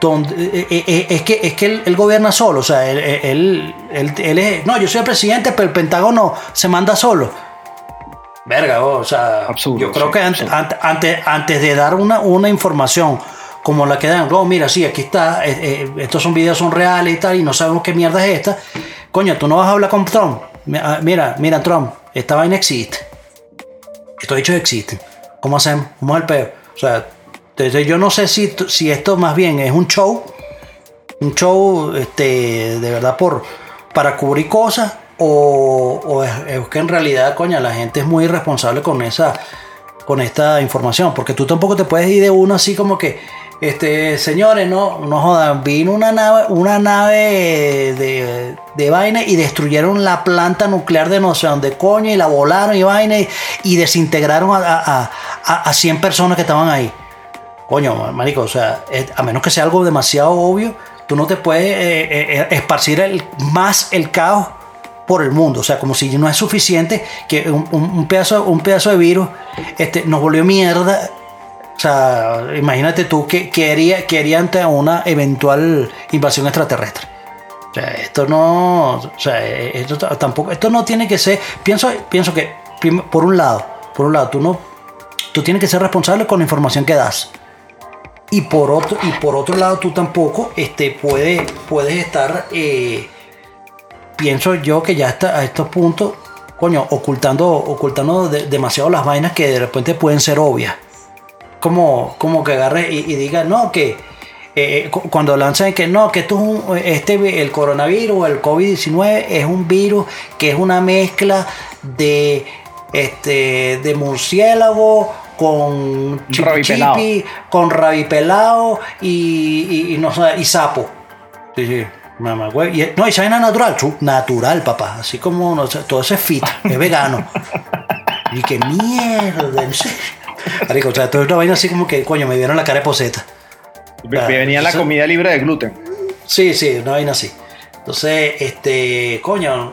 donde, eh, eh, eh, es que, es que él, él gobierna solo, o sea, él, él, él- es, no, yo soy el presidente, pero el Pentágono se manda solo. Verga, oh, o sea, Absurdo, yo creo sí, que antes, antes, antes, de dar una, una información como la que dan, no, mira, sí, aquí está, eh, eh, estos son videos, son reales y tal, y no sabemos qué mierda es esta. Coño, tú no vas a hablar con Trump. Ah, Mira, mira, Trump, esta vaina existe. Estos hechos existen. ¿Cómo hacemos? ¿Cómo es el peo? O sea, entonces yo no sé si, si esto más bien es un show, un show este, de verdad por, para cubrir cosas, o, o es, es que en realidad, coña, la gente es muy irresponsable con esa con esta información, porque tú tampoco te puedes ir de uno así como que, este, señores, no, no jodan, vino una nave, una nave de, de vaina y destruyeron la planta nuclear de no sé dónde coño y la volaron y vaina y, desintegraron a, a, a, a 100 personas que estaban ahí. Coño, marico, o sea, es- a menos que sea algo demasiado obvio, tú no te puedes eh, eh, eh, esparcir más el caos por el mundo. O sea, como si no es suficiente que un- un pedazo, un pedazo de virus este, nos volvió mierda. O sea, imagínate tú que, que, haría, haría ante una eventual invasión extraterrestre. O sea, esto no. O sea, esto tampoco. Esto no tiene que ser. Pienso, pienso que, por un lado, por un lado, tú no. Tú tienes que ser responsable con la información que das. Y por otro, y por otro lado, tú tampoco este, puedes, puedes estar. eh, pienso yo que ya está a estos puntos, coño, ocultando, ocultando de- demasiado las vainas que de repente pueden ser obvias. Como, como que agarre y, y diga, no, que eh, cu- cuando lanzan que no, que esto es un, este, vi- el coronavirus, el COVID-19 es un virus que es una mezcla de, este, de murciélago con chipi, con rabipelao y, y, y no y sapo. Sí, sí. Mamá, güey. Y- no, y esa vaina natural, natural, papá. Así como no todo ese fit, es vegano. [LAUGHS] y que mierda, en serio. Marico, o sea, toda una vaina así como que, coño, me vieron la cara de poseta. Claro, Venía la eso- comida libre de gluten. Sí, sí, una vaina así. Entonces, este, coño,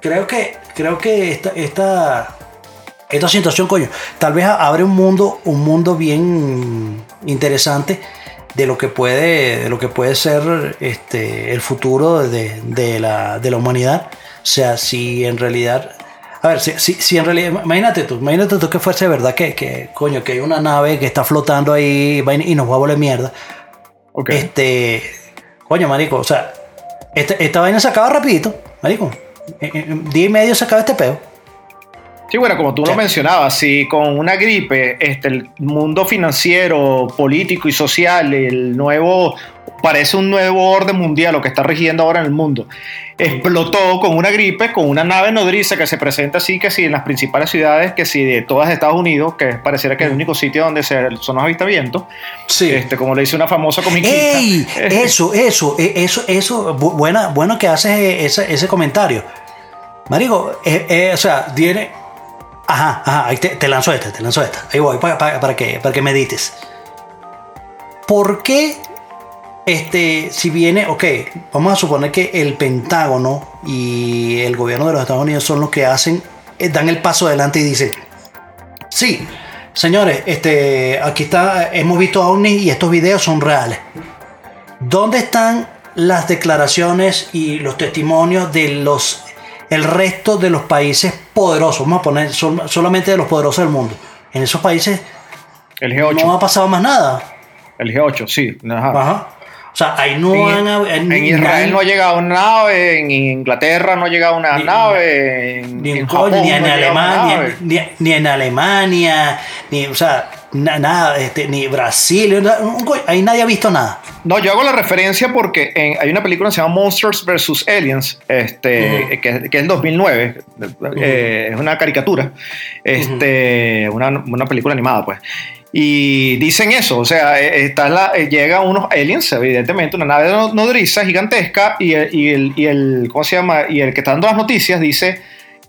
creo que, creo que esta, esta, esta situación, coño, tal vez abre un mundo, un mundo bien interesante de lo que puede, de lo que puede ser este, el futuro de, de la, de la humanidad. O sea, si en realidad, a ver, si, si, si en realidad, imagínate tú, imagínate tú que fuese verdad que, que, coño, que hay una nave que está flotando ahí y nos va a volar mierda. Este. Coño, marico, o sea, este- esta vaina se acaba rapidito, marico. En, en- en día y medio se acaba este peo. Sí, bueno, como tú Sí. lo mencionabas, si con una gripe este, el mundo financiero, político y social, el nuevo, parece un nuevo orden mundial, lo que está rigiendo ahora en el mundo, explotó con una gripe, con una nave nodriza que se presenta así, que sí, en las principales ciudades, que sí, de todas Estados Unidos, que pareciera que es el único sitio donde se, son los avistamientos, Sí. este, como le dice una famosa comiquita. ¡Ey! Este, Eso, eso, eh, eso, eso. bu- Buena, bueno que haces ese, ese comentario. Marico, eh, eh, o sea, viene. Ajá, ajá, ahí te, te lanzo esta, te lanzo esta. Ahí voy, para, para, para que, para que medites. ¿Por qué, este, si viene, ok, vamos a suponer que el Pentágono y el gobierno de los Estados Unidos son los que hacen, eh, dan el paso adelante y dicen, sí, señores, este, aquí está, hemos visto ovnis y estos videos son reales. ¿Dónde están las declaraciones y los testimonios de los el resto de los países poderosos? Vamos a poner sol- solamente de los poderosos del mundo. En esos países el G8. no ha pasado más nada. El G8, sí. Ajá. Ajá. O sea, ahí no En, han... en ni- Israel no ha llegado una nave, en Inglaterra no ha llegado una Ni- nave, en, ni en, en Japón, ni en no Alemania, ni, en Alemania, ni, o sea, na- nada, este, ni Brasil, ahí nadie ha visto nada. No, yo hago la referencia porque en- hay una película que se llama Monsters vs. Aliens, este, que, que es del 2009, eh, es una caricatura, este, una, una película animada, pues. Y dicen eso, o sea, eh, está la, eh, llegan unos aliens, evidentemente, una nave no- nodriza gigantesca, y el, y, el, y el- ¿cómo se llama? Y el que está dando las noticias dice,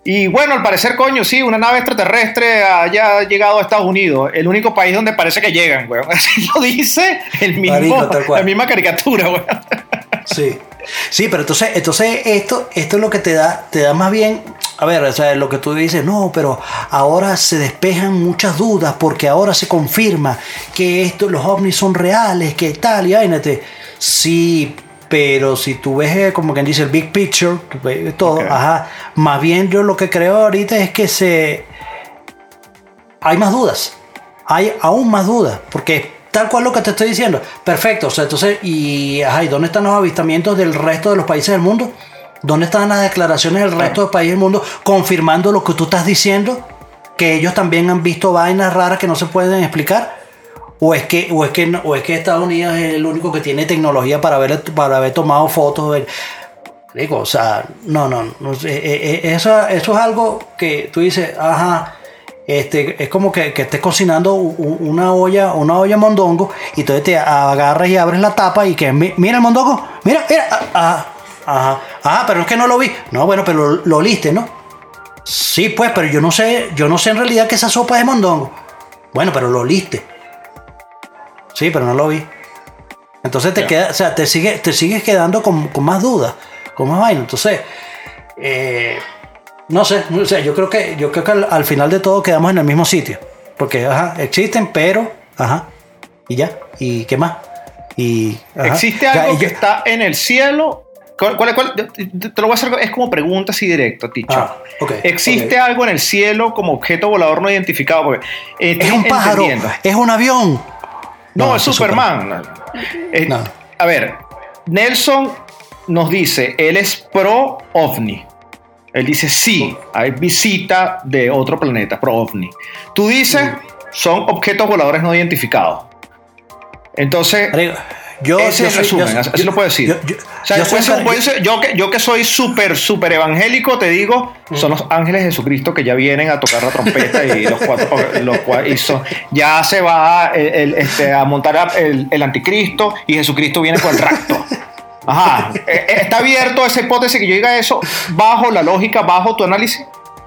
y bueno, al parecer, coño, sí, una nave extraterrestre haya llegado a Estados Unidos, el único país donde parece que llegan, weón. [LAUGHS] Así lo dice el mismo, la misma caricatura, weón. Sí. Sí, pero entonces, entonces esto, esto es lo que te da, te da más bien, a ver, o sea, lo que tú dices, no, pero ahora se despejan muchas dudas porque ahora se confirma que esto, los ovnis son reales, que tal y vainate. Sí, pero si tú ves eh, como quien dice el big picture, todo, ajá, más bien yo lo que creo ahorita es que se hay más dudas. Hay aún más dudas. Porque tal cual lo que te estoy diciendo. Perfecto. O sea, entonces, y, ajá, ¿y dónde están los avistamientos del resto de los países del mundo? ¿Dónde están las declaraciones del resto de países del mundo confirmando lo que tú estás diciendo? Que ellos también han visto vainas raras que no se pueden explicar. ¿O es que, o es que, o es que Estados Unidos es el único que tiene tecnología para haber, para haber tomado fotos? Digo, o sea, no, no, no sé, eh, eh, eso, eso es algo que tú dices, ajá, este, es como que, que estés cocinando una olla, una olla mondongo y entonces te agarras y abres la tapa y que "Mi- mira el mondongo, mira, mira, ah, ah, ajá, ajá, pero es que no lo vi, no, bueno, pero lo, lo oliste, ¿no? Sí, pues, pero yo no sé, yo no sé en realidad que esa sopa es de mondongo. Bueno, pero lo oliste. Sí, pero no lo vi. Entonces te queda, o sea, te sigue, te sigues quedando con, con más dudas, con más vaina. Entonces, eh, no sé, o sea, yo creo que, yo creo que al, al final de todo quedamos en el mismo sitio. Porque, ajá, existen, pero, ajá, y ya, y qué más. Y ajá, ¿Existe algo que ya- está en el cielo? ¿Cuál, cuál- cuál- te lo voy a hacer, es como pregunta así directo, Ticho. Ah, ¿Existe algo en el cielo como objeto volador no identificado? Porque, eh, Es un pájaro, es un avión. No, es Superman. Eh, No. A ver, Nelson nos dice, él es pro ovni. Él dice, sí, hay visita de otro planeta, pro ovni. Tú dices, Mm. son objetos voladores no identificados. Entonces, Yo, ese yo es el soy- resumen, yo- así yo- lo puedo decir. o sea, yo ser- ser- que, soy súper, súper evangélico, te digo, son los ángeles de Jesucristo que ya vienen a tocar la trompeta y los cuatro, los cua- y son- ya se va el- el, este, a montar el, el anticristo y Jesucristo viene con el rapto. [LAUGHS] Ajá, [LAUGHS] Eh, eh, ¿está abierto esa hipótesis que yo diga eso bajo la lógica, bajo tu análisis?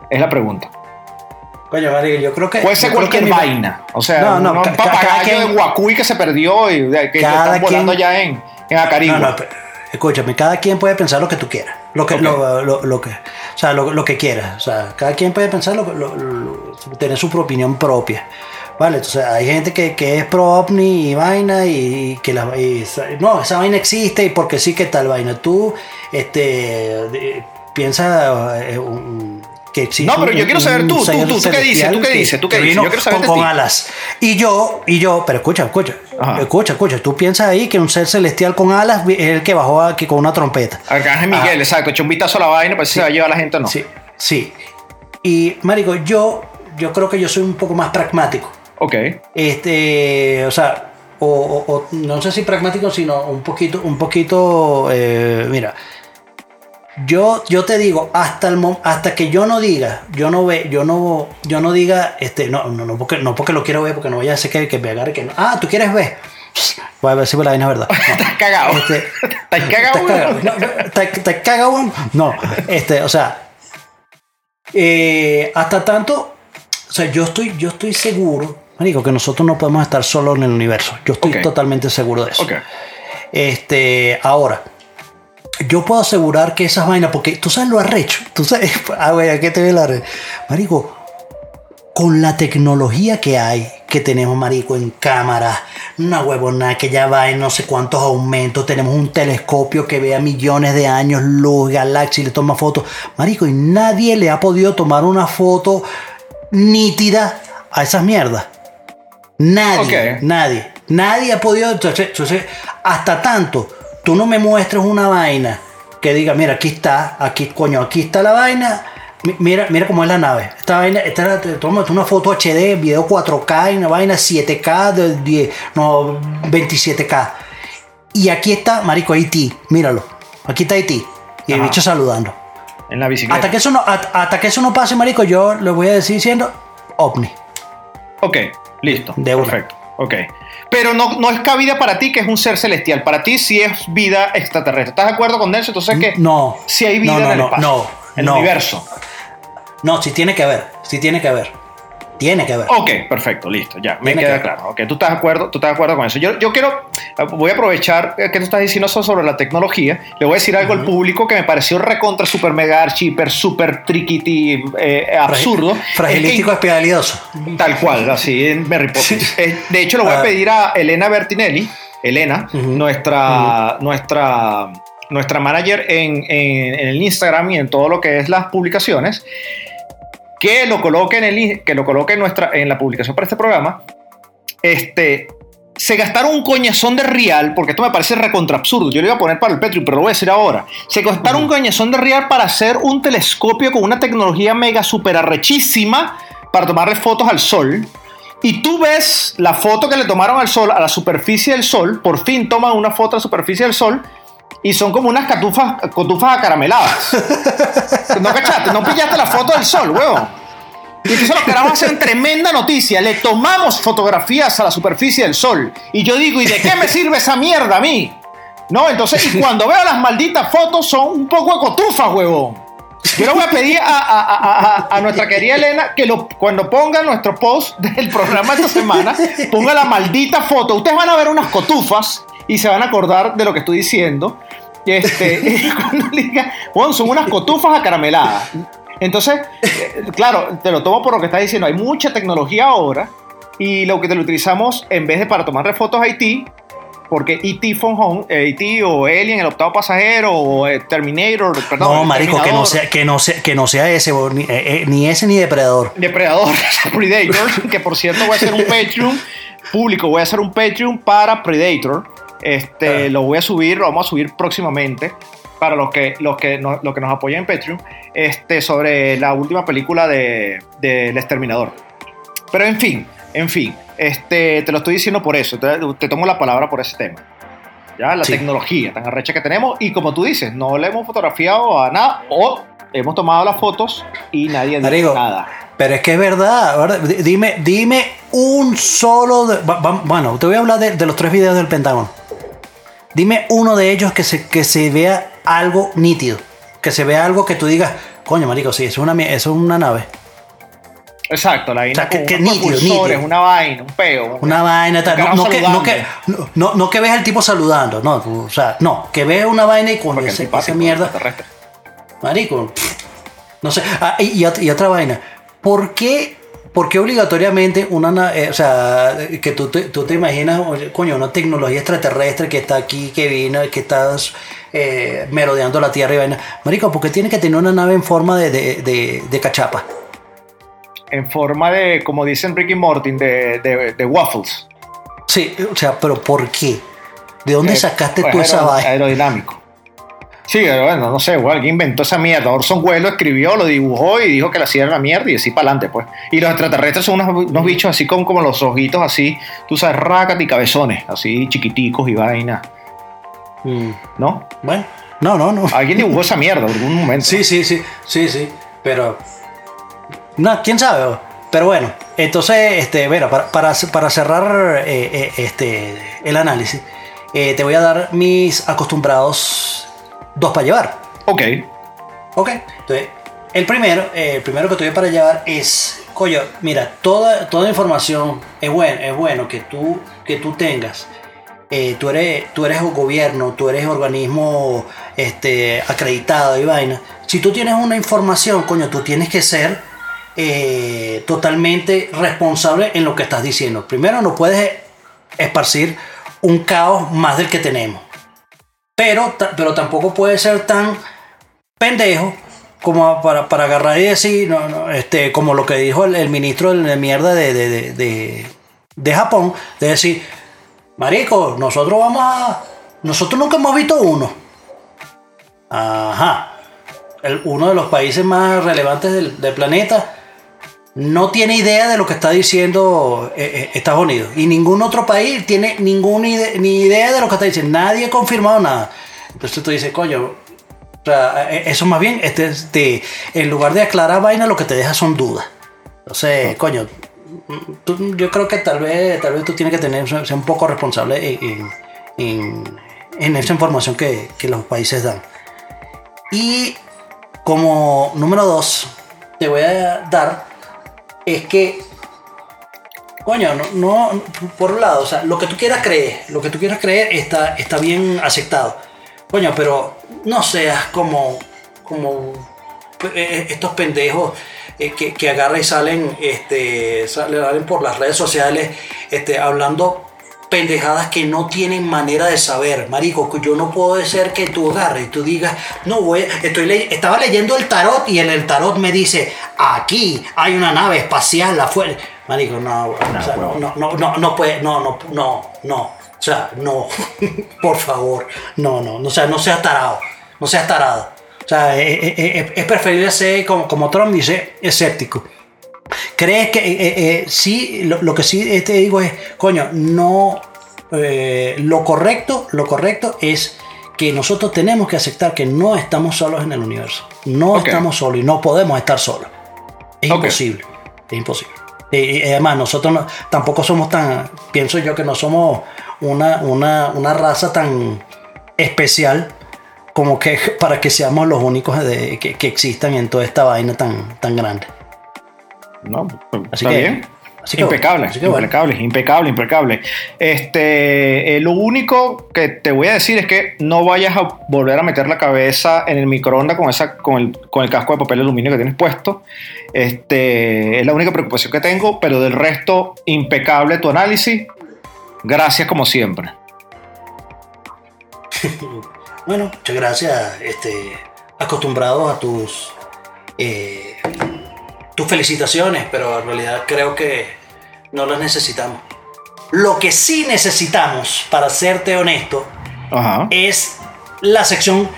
Es la pregunta. Coño, marico, yo creo que. Puede ser cualquier mi- vaina. O sea, No, no, un ca- papagayo quien- de Guacuy que se perdió y que están volando quien- ya en, en Acarigua. No, no, pe- escúchame, cada quien puede pensar lo que tú quieras. Lo que, lo, lo- lo que, o sea, lo, lo que quieras. O sea, cada quien puede pensar lo, que- lo- lo- tener su propia opinión propia. Vale, entonces hay gente que, que es pro ovni y vaina y, que la, y no, esa vaina existe y porque sí que tal vaina. Tú, este, de- piensa eh, un- que existe. No, pero yo quiero saber tú, tú, tú, tú qué dices, tú qué dices, tú qué que dices. Yo quiero saber con, con alas. Y yo, y yo, pero escucha, escucha, Ajá. escucha, escucha. Tú piensas ahí que un ser celestial con alas es el que bajó aquí con una trompeta. Arcángel Miguel, exacto, echó un vistazo a la vaina, pues si se va a llevar a la gente o no. Ah. Sí, sí. Y, marico, yo, yo creo que yo soy un poco más pragmático. Ok. Este, o sea, o, o- o no sé si pragmático, sino un poquito, un poquito, eh, mira. Yo, yo te digo, hasta el hasta que yo no diga, yo no ve, yo no, yo no diga, este, no, no, no porque, no porque lo quiero ver, porque no vaya a ser que, que me agarre que no. Ah, tú quieres ver. Voy a ver si la vaina es verdad. [LAUGHS] No. Estás cagado. Este, [LAUGHS] Estás cagado. ¿Estás cagado? No, este, o sea, eh, hasta tanto, o sea, yo estoy, yo estoy seguro, marico, que nosotros no podemos estar solos en el universo. Yo estoy totalmente seguro de eso. Este, ahora, yo puedo asegurar que esas vainas, porque tú sabes lo arrecho, tú sabes, [LAUGHS] ah, güey, ¿a qué te ve la red? Marico, con la tecnología que hay, que tenemos, marico, en cámara, una huevona que ya va en no sé cuántos aumentos, tenemos un telescopio que ve a millones de años luz, galaxias y le toma fotos, marico, y nadie le ha podido tomar una foto nítida a esas mierdas. Nadie, nadie, nadie ha podido. Entonces, entonces, hasta tanto tú no me muestres una vaina que diga, mira, aquí está, aquí, coño, aquí está la vaina. mi- Mira, mira cómo es la nave. Esta vaina, esta tómate una foto HD, video 4K, y una vaina 7K, de 10, no, 27K. Y aquí está, marico, Haití, míralo. Aquí está Haití. Y el Ajá. bicho saludando. En la bicicleta. Hasta que eso no, hasta, hasta que eso no pase, marico, yo le voy a decir diciendo ovni. Ok, listo. De una. Perfecto. Ok. Pero no, no es cabida para ti que es un ser celestial. Para ti sí es vida extraterrestre. ¿Estás de acuerdo con eso? Entonces que No. si hay vida no, no, en el espacio. no, en no. el universo. No, sí tiene que ver, sí tiene que ver. Tiene que ver. Ok, perfecto, listo, ya, me Tiene queda que- claro. Ok, tú estás de acuerdo, tú estás de acuerdo con eso. Yo, yo quiero, voy a aprovechar eh, que tú estás diciendo eso sobre la tecnología. Le voy a decir algo al público que me pareció recontra, super mega, archi, hiper, super triquiti, eh, absurdo. Fragilístico Es que- tal cual, así en Mary Poppins. Eh, de hecho, le voy a Ah. pedir a Elena Bertinelli, Elena, nuestra, nuestra, nuestra manager en, en- en el Instagram y en todo lo que es las publicaciones, que lo coloque en, el, que lo coloque en, nuestra, en la publicación para este programa. Este, se gastaron un coñazón de real, porque esto me parece recontra absurdo. Yo lo iba a poner para el Patreon, pero lo voy a decir ahora. Se gastaron un coñazón de real para hacer un telescopio con una tecnología mega super arrechísima para tomarle fotos al sol. Y tú ves la foto que le tomaron al sol, a la superficie del sol. Por fin toman una foto a la superficie del sol. Y son como unas catufas, cotufas acarameladas. [LAUGHS] No cachaste, no pillaste la foto del sol, huevón. Y entonces los carajos hacen tremenda noticia. Le tomamos fotografías a la superficie del sol. Y yo digo, ¿y de qué me sirve esa mierda a mí? No, entonces, y [LAUGHS] cuando veo las malditas fotos son un poco de cotufas, huevón. Yo le voy a pedir a, a- a- a- a nuestra querida Elena que lo, cuando ponga nuestro post del programa esta semana, ponga la maldita foto. Ustedes van a ver unas cotufas y se van a acordar de lo que estoy diciendo. Este, [LAUGHS] cuando le diga, bueno, son unas cotufas acarameladas. Entonces, eh, claro, te lo tomo por lo que estás diciendo. Hay mucha tecnología ahora y lo que te lo utilizamos en vez de para tomarle fotos a Haití, porque E.T. Phone Home, eh, E.T. o Alien, el octavo pasajero, o eh, Terminator, perdón. no, marico, que no sea, que no sea, que no sea ese, ni, eh, ni ese ni depredador. Depredador, [LAUGHS] Predator, que por cierto voy a hacer un Patreon público, voy a hacer un Patreon para Predator. Este, Ah. lo voy a subir, lo vamos a subir próximamente para los que, los que, nos, los que nos apoyan en Patreon, este, sobre la última película de, de El Exterminador. Pero en fin, en fin, este, te lo estoy diciendo por eso, te, te tomo la palabra por ese tema. Ya, la Sí. tecnología tan arrecha que tenemos y como tú dices, no le hemos fotografiado a nada o hemos tomado las fotos y nadie ha dicho nada. Pero es que es verdad, ¿verdad? Dime, dime un solo. de- bueno, te voy a hablar de, de los tres videos del Pentágono. Dime uno de ellos que se, que se vea algo nítido. Que se vea algo que tú digas, coño, marico, sí, eso es una, eso es una nave. Exacto, la vaina O sea, que- que nítido, nítido. una vaina, un peo. Una vaina tal. No, no que, no, que, no, no que veas al tipo saludando, no, o sea, no, que veas una vaina y con ese- esa mierda. Marico, pff, no sé. Ah, y, y ot- y otra vaina. ¿Por qué, por qué obligatoriamente una. na- eh, o sea, que tú te, tú te imaginas, oye, coño, una tecnología extraterrestre que está aquí, que vino, que está eh, merodeando la Tierra y vaina? Marico, ¿por qué tiene que tener una nave en forma de, de, de- de cachapa? En forma de, como dicen Ricky Morty, de, de, de waffles. Sí, o sea, pero ¿por qué? ¿De dónde Eh, sacaste pues, tú esa vaina? Aerodinámico. Sí, bueno, no sé, alguien inventó esa mierda. Orson Welles lo escribió, lo dibujó y dijo que la hacía era la mierda y así para adelante, pues. Y los extraterrestres son unos, unos bichos así con como los ojitos así, tú sabes, rácate y cabezones, así chiquiticos y vaina, Mm, ¿no? bueno, no, no, no. Alguien dibujó esa mierda en algún momento. Sí, sí, sí, sí, sí, pero... No, quién sabe. Pero bueno, entonces, este, bueno, para, para, para cerrar eh, eh, este, el análisis, eh, te voy a dar mis acostumbrados dos para llevar. Ok. Ok, entonces, el primero, eh, el primero que doy para llevar es, coño, mira, toda, toda información es bueno, es bueno que tú, que tú tengas. Eh, tú, eres, tú eres gobierno, tú eres organismo este, acreditado y vaina. Si tú tienes una información, coño, tú tienes que ser eh, totalmente responsable en lo que estás diciendo. Primero, no puedes esparcir un caos más del que tenemos. Pero, pero tampoco puede ser tan pendejo como para, para agarrar y decir, no, no, este, como lo que dijo el, ministro de mierda de, de, de, Japón, de decir, Marico, nosotros vamos a. Nosotros nunca hemos visto uno. Ajá. El- uno de los países más relevantes del planeta no tiene idea de lo que está diciendo eh, eh, Estados Unidos. Y ningún otro país tiene ninguna ide- ni idea de lo que está diciendo. Nadie ha confirmado nada. Entonces tú dices, coño, o sea, eh, eso más bien, este, este, en lugar de aclarar vaina, lo que te deja son dudas. Entonces, coño, tú- yo creo que tal vez, tal vez tú tienes que tener, ser un poco responsable en, en- en esa información que, que los países dan. Y como número dos, te voy a dar es que, coño, no, no- por un lado, o sea, lo que tú quieras creer, lo que tú quieras creer está, está bien aceptado. Coño, pero no seas como, como eh, estos pendejos eh, que, que agarran y salen, este, salen por las redes sociales, este, hablando pendejadas que no tienen manera de saber, marico, que yo no puedo ser que tú agarres y tú digas, no voy, estoy le- estaba leyendo el tarot y en el tarot me dice, aquí hay una nave espacial afuera, marico, no, o sea, no, no, no, no, no puede, no, no, no, no, o sea, no, [LAUGHS] por favor, no, no, no, o sea, no seas tarado, no seas tarado, o sea, es, es- es- es preferible ser, como, como Trump dice, escéptico. ¿Crees que eh, eh, eh, sí? Lo, lo que sí te digo es, coño, no. eh, lo correcto, lo correcto es que nosotros tenemos que aceptar que no estamos solos en el universo. No estamos solos y no podemos estar solos. Es imposible. Es imposible. Y, y además, nosotros no- tampoco somos tan. Pienso yo que no somos una, una, una raza tan especial como que [LAUGHS] para que seamos los únicos de- que, que existan en toda esta vaina tan, tan grande. No, Así está que- bien. así que impecable, bueno, así que bueno. impecable, impecable, impecable. Este, eh, lo único que te voy a decir es que no vayas a volver a meter la cabeza en el microondas con esa, con el, con el casco de papel aluminio que tienes puesto. Este, es la única preocupación que tengo, pero del resto, impecable tu análisis. Gracias como siempre. [LAUGHS] Bueno, muchas gracias. Este, acostumbrados a tus eh, tus felicitaciones, pero en realidad creo que no las necesitamos. Lo que sí necesitamos, para serte honesto, Ajá. es la sección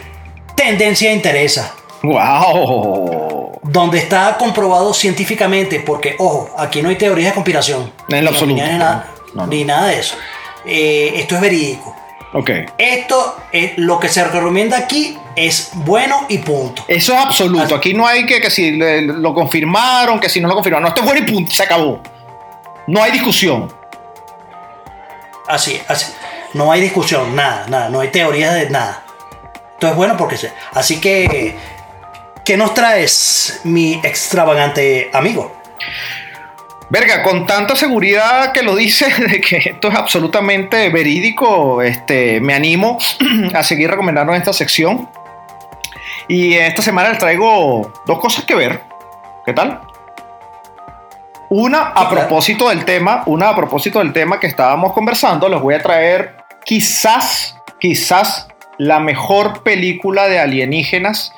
Tendencia Interesa, ¡Wow! donde está comprobado científicamente, porque, ojo, aquí no hay teorías de conspiración. En lo ni absoluto. opiniones, nada, No, no. ni nada de eso. Eh, esto es verídico. Ok. Esto, es lo que se recomienda aquí es bueno y punto. Eso es absoluto. Aquí no hay que, que si le- lo confirmaron, que si no lo confirmaron. No, esto es bueno y punto. Se acabó. No hay discusión. Así, así. No hay discusión, nada, nada. No hay teoría de nada. Esto es bueno porque sé. Así que, ¿qué nos traes, mi extravagante amigo? Verga, con tanta seguridad que lo dices [LAUGHS] de que esto es absolutamente verídico, este, me animo [CLEARS THROAT] a seguir recomendando esta sección. Y esta semana les traigo dos cosas que ver. ¿Qué tal? Una a propósito del tema, una a propósito del tema que estábamos conversando, les voy a traer quizás, quizás la mejor película de alienígenas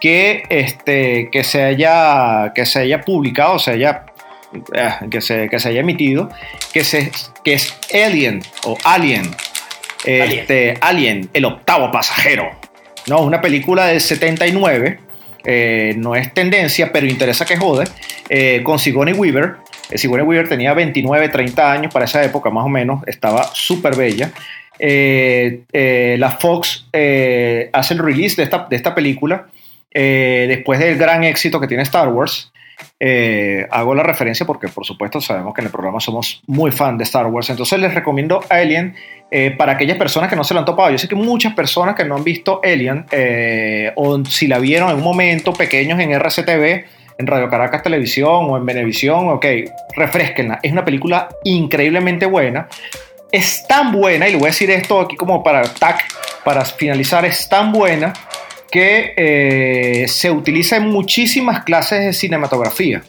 que, este, que, se, haya, que se haya publicado, se haya, que, se, que se haya emitido, que, se, que es Alien o Alien. Este, Alien, el octavo pasajero. No, una película del 79. eh, no es tendencia, pero interesa que jode. eh, con Sigourney Weaver. Eh, Sigourney Weaver tenía 29, 30 años para esa época, más o menos. Estaba súper bella. La Fox hace el release de esta, de esta película después del gran éxito que tiene Star Wars. Eh, hago la referencia porque, por supuesto, sabemos que en el programa somos muy fan de Star Wars. Entonces, les recomiendo Alien eh, para aquellas personas que no se lo han topado. Yo sé que muchas personas que no han visto Alien eh, o si la vieron en un momento pequeños en RCTV, en Radio Caracas Televisión o en Venevisión, ok, refresquenla. Es una película increíblemente buena. Es tan buena, y le voy a decir esto aquí como para tac, para finalizar, es tan buena que eh, se utiliza en muchísimas clases de cinematografía.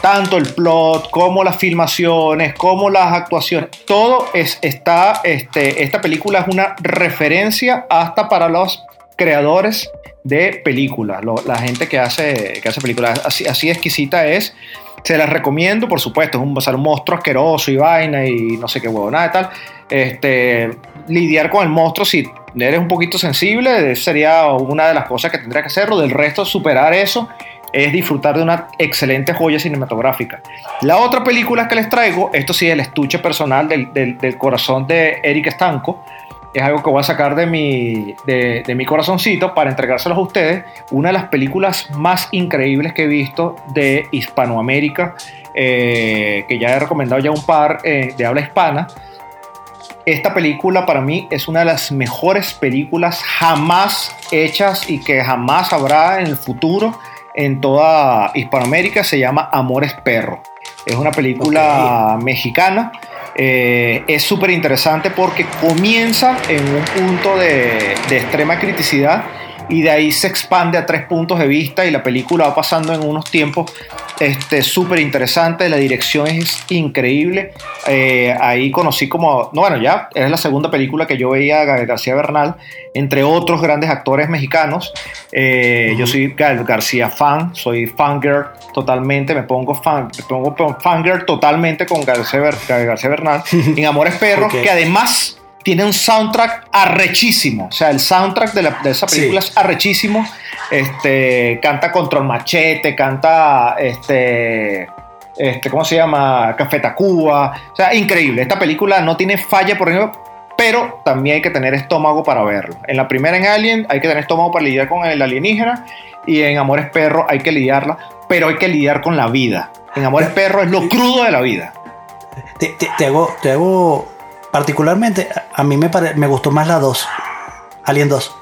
Tanto el plot, como las filmaciones, como las actuaciones, todo es, está, este, esta película es una referencia hasta para los creadores de películas, la gente que hace, que hace películas, así, así exquisita es. Se las recomiendo, por supuesto, es un, o un monstruo asqueroso y vaina y no sé qué huevo, nada de tal. Este, lidiar con el monstruo, si eres un poquito sensible, sería una de las cosas que tendría que hacerlo. Del resto, superar eso es disfrutar de una excelente joya cinematográfica. La otra película que les traigo, esto sí el estuche personal del, del- corazón de Eric Estanco, es algo que voy a sacar de mi, de mi corazoncito para entregárselos a ustedes. Una de las películas más increíbles que he visto de Hispanoamérica, eh, que ya he recomendado ya un par eh, de habla hispana. Esta película para mí es una de las mejores películas jamás hechas y que jamás habrá en el futuro en toda Hispanoamérica. Se llama Amores Perro. Es una película mexicana. Eh, es súper interesante porque comienza en un punto de, de extrema criticidad y de ahí se expande a tres puntos de vista y la película va pasando en unos tiempos este, súper interesantes. La dirección es increíble. Eh, ahí conocí como, no, bueno, ya es la segunda película que yo veía a García Bernal, entre otros grandes actores mexicanos. Eh, Yo soy Gael García fan, soy fangirl totalmente, me pongo fan, me pongo fangirl totalmente con García, Ber- García Bernal [LAUGHS] en Amores Perros, que además tiene un soundtrack arrechísimo. O sea, el soundtrack de, la- de esa película Sí. es arrechísimo. Este, canta Control Machete, canta este, este, ¿cómo se llama? Café Tacuba. O sea, increíble. Esta película no tiene falla, por ejemplo, pero también hay que tener estómago para verlo. En la primera en Alien hay que tener estómago para lidiar con el alienígena y en Amores Perro hay que lidiarla, pero hay que lidiar con la vida. En Amores Perro es lo crudo de la vida. Te, te- te hago, te hago particularmente, a mí me, pare- me gustó más la 2, Alien 2.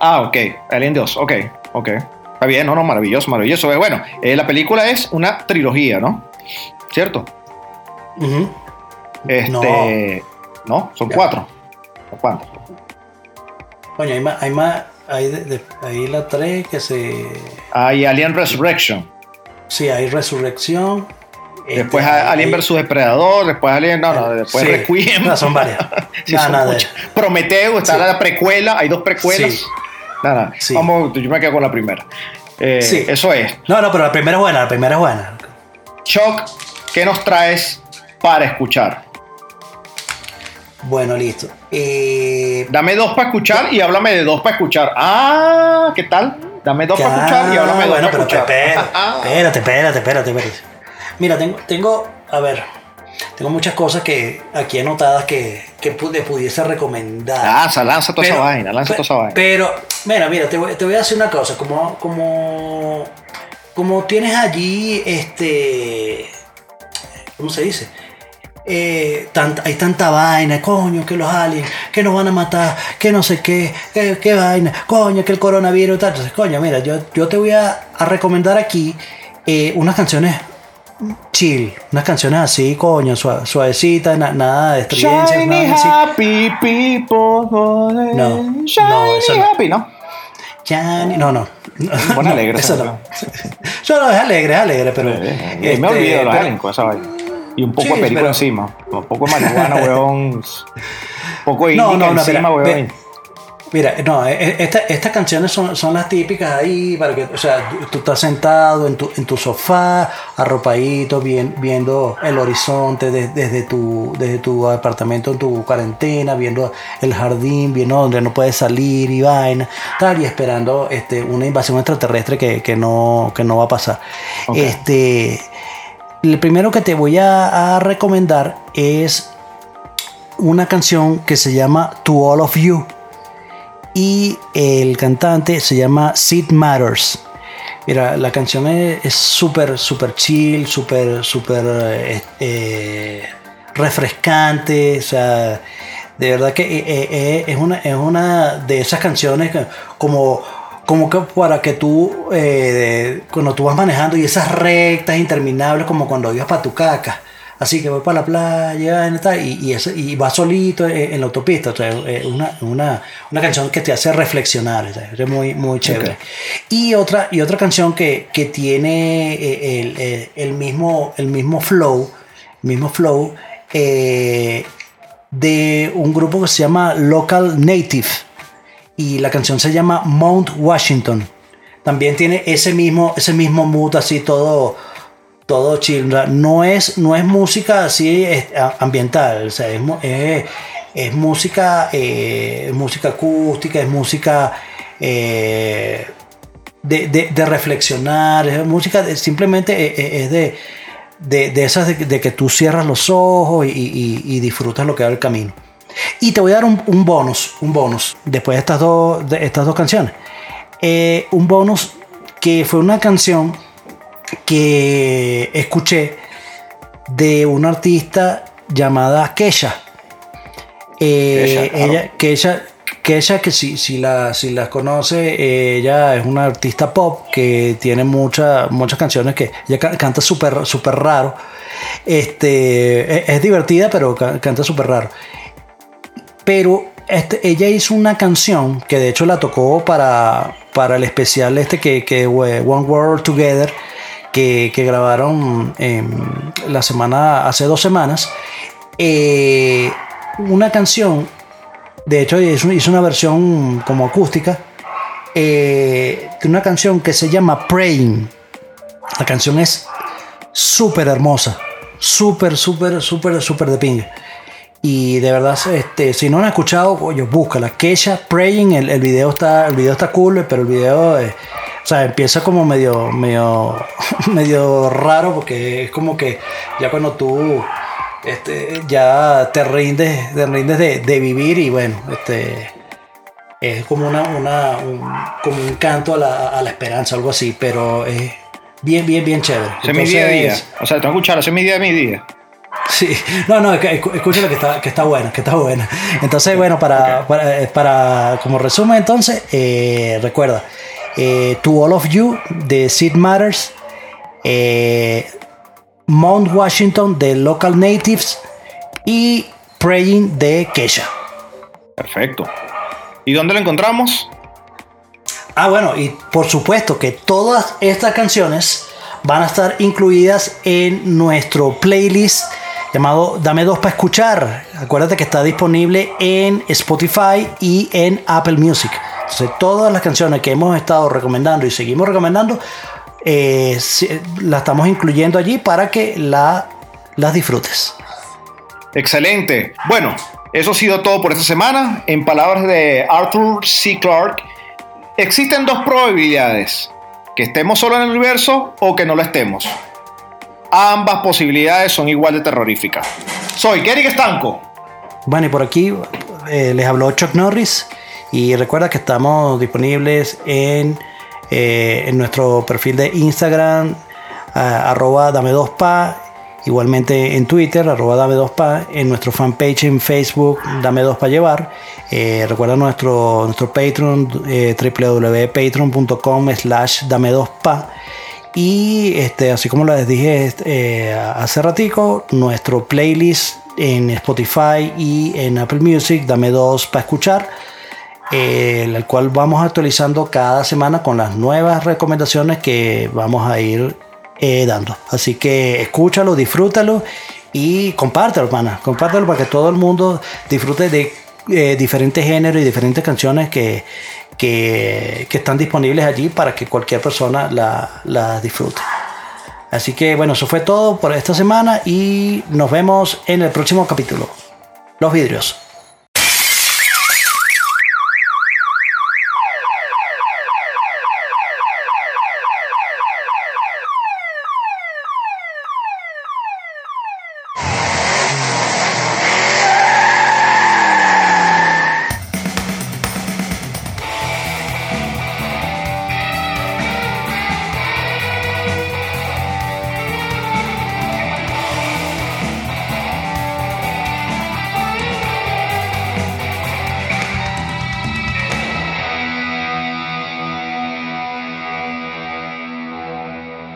Ah, ok. Alien 2, ok, ok. Está bien, no, no, maravilloso, maravilloso. Eh, Bueno, eh, la película es una trilogía, ¿no? ¿Cierto? Este, no, son Ya. cuatro. ¿O ¿Cuántos? Coño, hay más, hay más, hay, de- de- hay la 3 que se... Hay Alien Resurrection. Sí, hay Resurrección. Después este, Alien vs Depredador, después Alien, no, no, después Sí. Requiem. No, son varias. [LAUGHS] Sí, Nada, son nada. Prometeo, está Sí. la precuela, hay dos precuelas. Sí. Nada, Sí. vamos, yo me quedo con la primera. Eh, Sí. Eso es. No, no, pero la primera es buena, la primera es buena. Chuck, ¿qué nos traes para escuchar? Bueno, listo. Eh, Dame dos para escuchar y háblame de dos para escuchar. Ah, ¿qué tal? Dame dos para escuchar y háblame de dos bueno, para pero escuchar. [LAUGHS] Ah. espérate, espérate, espérate, espérate. Mira, tengo, tengo, a ver, tengo muchas cosas que aquí anotadas que, que le pudiese recomendar. Lanza, lanza toda esa vaina, lanza toda esa vaina. Pero, mira, mira, te voy, te voy a decir una cosa, como, como, como tienes allí, este, ¿cómo se dice? Eh, hay tanta vaina, coño, que los aliens, que nos van a matar, que no sé qué, que, que vaina, coño, que el coronavirus, tal. Entonces, coño, mira, yo, yo te voy a, a recomendar aquí eh, unas canciones chill, unas canciones así, coño, suave- suavecitas, na- nada de estridencias, Shiny nada así. happy people. No, Shiny no, eso no. happy, ¿no? Ni- no, no. Buena No, alegre Eso no. [LAUGHS] Yo no, es alegre, es alegre, pero. Eh, me olvido de los con esa vaina. Y un poco de perico encima. Un poco de marihuana, [LAUGHS] weón. Un poco de No, no, no, encima, weón. Mira, no, eh, eh, esta- estas canciones son, son las típicas ahí, para que, o sea, tú- tú estás sentado en tu, en tu sofá, arropadito, bien, viendo el horizonte de- desde, tu, desde tu apartamento en tu cuarentena, viendo el jardín, viendo donde no puedes salir y vaina, tal, y esperando este, una invasión extraterrestre que, que no, que no va a pasar. Este, el primero que te voy a, a recomendar es una canción que se llama To All of You y el cantante se llama Sid Matters. Mira, la canción es súper, súper chill, súper, súper eh, eh, refrescante, o sea, de verdad que eh, es, una, es una de esas canciones que como, como que para que tú, cuando tú vas manejando y esas rectas interminables como cuando ibas para tu caca. Así que voy para la playa y, tal, y, y, vas solito en, en la autopista. O sea, una, una, una canción que te hace reflexionar. o sea, Es muy, muy chévere. Y, otra, y otra canción que, que tiene eh, el, el- el mismo, el mismo flow, mismo flow eh, de un grupo que se llama Local Native. Y la canción se llama Mount Washington. También tiene ese mismo, ese mismo mood así todo todo chill. No es, no es música así ambiental, o sea, es, es, música, eh, música acústica, es música eh, de, reflexionar, es música simplemente eh, es de, de, esas de, que tú cierras los ojos y, disfrutas lo que va el camino. Y te voy a dar un, bonus, un bonus, después de estas dos, de estas dos canciones. un bonus que fue una canción que escuché de una artista llamada Kesha. Eh, ella, que si, si, la, si las conoce, ella es una artista pop que tiene muchas muchas canciones que ella canta súper super raro. Este, es, divertida, pero canta súper raro. Pero este, ella hizo una canción que de hecho la tocó para, para el especial este que, que One World Together que, grabaron la semana, hace dos semanas, eh, una canción, de hecho hizo, una versión como acústica, eh, una canción que se llama Praying. La canción es súper hermosa, súper, súper, súper, súper de ping. Y de verdad, este, si no han escuchado, oye, búscala. Kesha Praying, el, el, video está, el video está cool, pero el video... o sea, empieza como medio, medio, [LAUGHS] medio raro porque es como que ya cuando tú este, ya te rindes, te rindes de, vivir y bueno, este, es como una, una un, como un canto a la, a la, esperanza, algo así, pero es bien, bien, bien chévere. Ese es mi día a día. O sea, tengo que ese es mi día a mi día. Sí, no, no, escúchalo que está, que está buena, que está buena. Entonces, bueno, para, para, para, como resumen, entonces, eh, recuerda, eh, to All of You de Sid Matters, eh, Mount Washington de Local Natives y Praying de Kesha. Perfecto. ¿Y dónde lo encontramos? Ah, bueno, y por supuesto que todas estas canciones van a estar incluidas en nuestro playlist llamado Dame dos para escuchar. Acuérdate que está disponible en Spotify y en Apple Music. Entonces, todas las canciones que hemos estado recomendando y seguimos recomendando, eh, las estamos incluyendo allí para que la, las disfrutes. Excelente. Bueno, eso ha sido todo por esta semana. En palabras de Arthur C. Clarke, existen dos probabilidades. Que estemos solo en el universo o que no lo estemos. Ambas posibilidades son igual de terroríficas. Soy Gary Estanco. Bueno, y por aquí eh, les habló Chuck Norris. Y recuerda que estamos disponibles en, eh, en nuestro perfil de Instagram, arroba dame 2 pa, igualmente en Twitter, arroba dame 2 pa, en nuestro fanpage en Facebook, dame 2 pa llevar. Eh, recuerda nuestro, nuestro Patreon, eh, www.patreon.com slash dame 2 pa. Y este, así como les dije eh, hace ratico, nuestro playlist en Spotify y en Apple Music, dame dos para escuchar el cual vamos actualizando cada semana con las nuevas recomendaciones que vamos a ir eh, dando. Así que escúchalo, disfrútalo y compártelo, hermana. Compártelo para que todo el mundo disfrute de eh, diferentes géneros y diferentes canciones que, que, están disponibles allí para que cualquier persona las la disfrute. Así que bueno, eso fue todo por esta semana y nos vemos en el próximo capítulo. Los vidrios.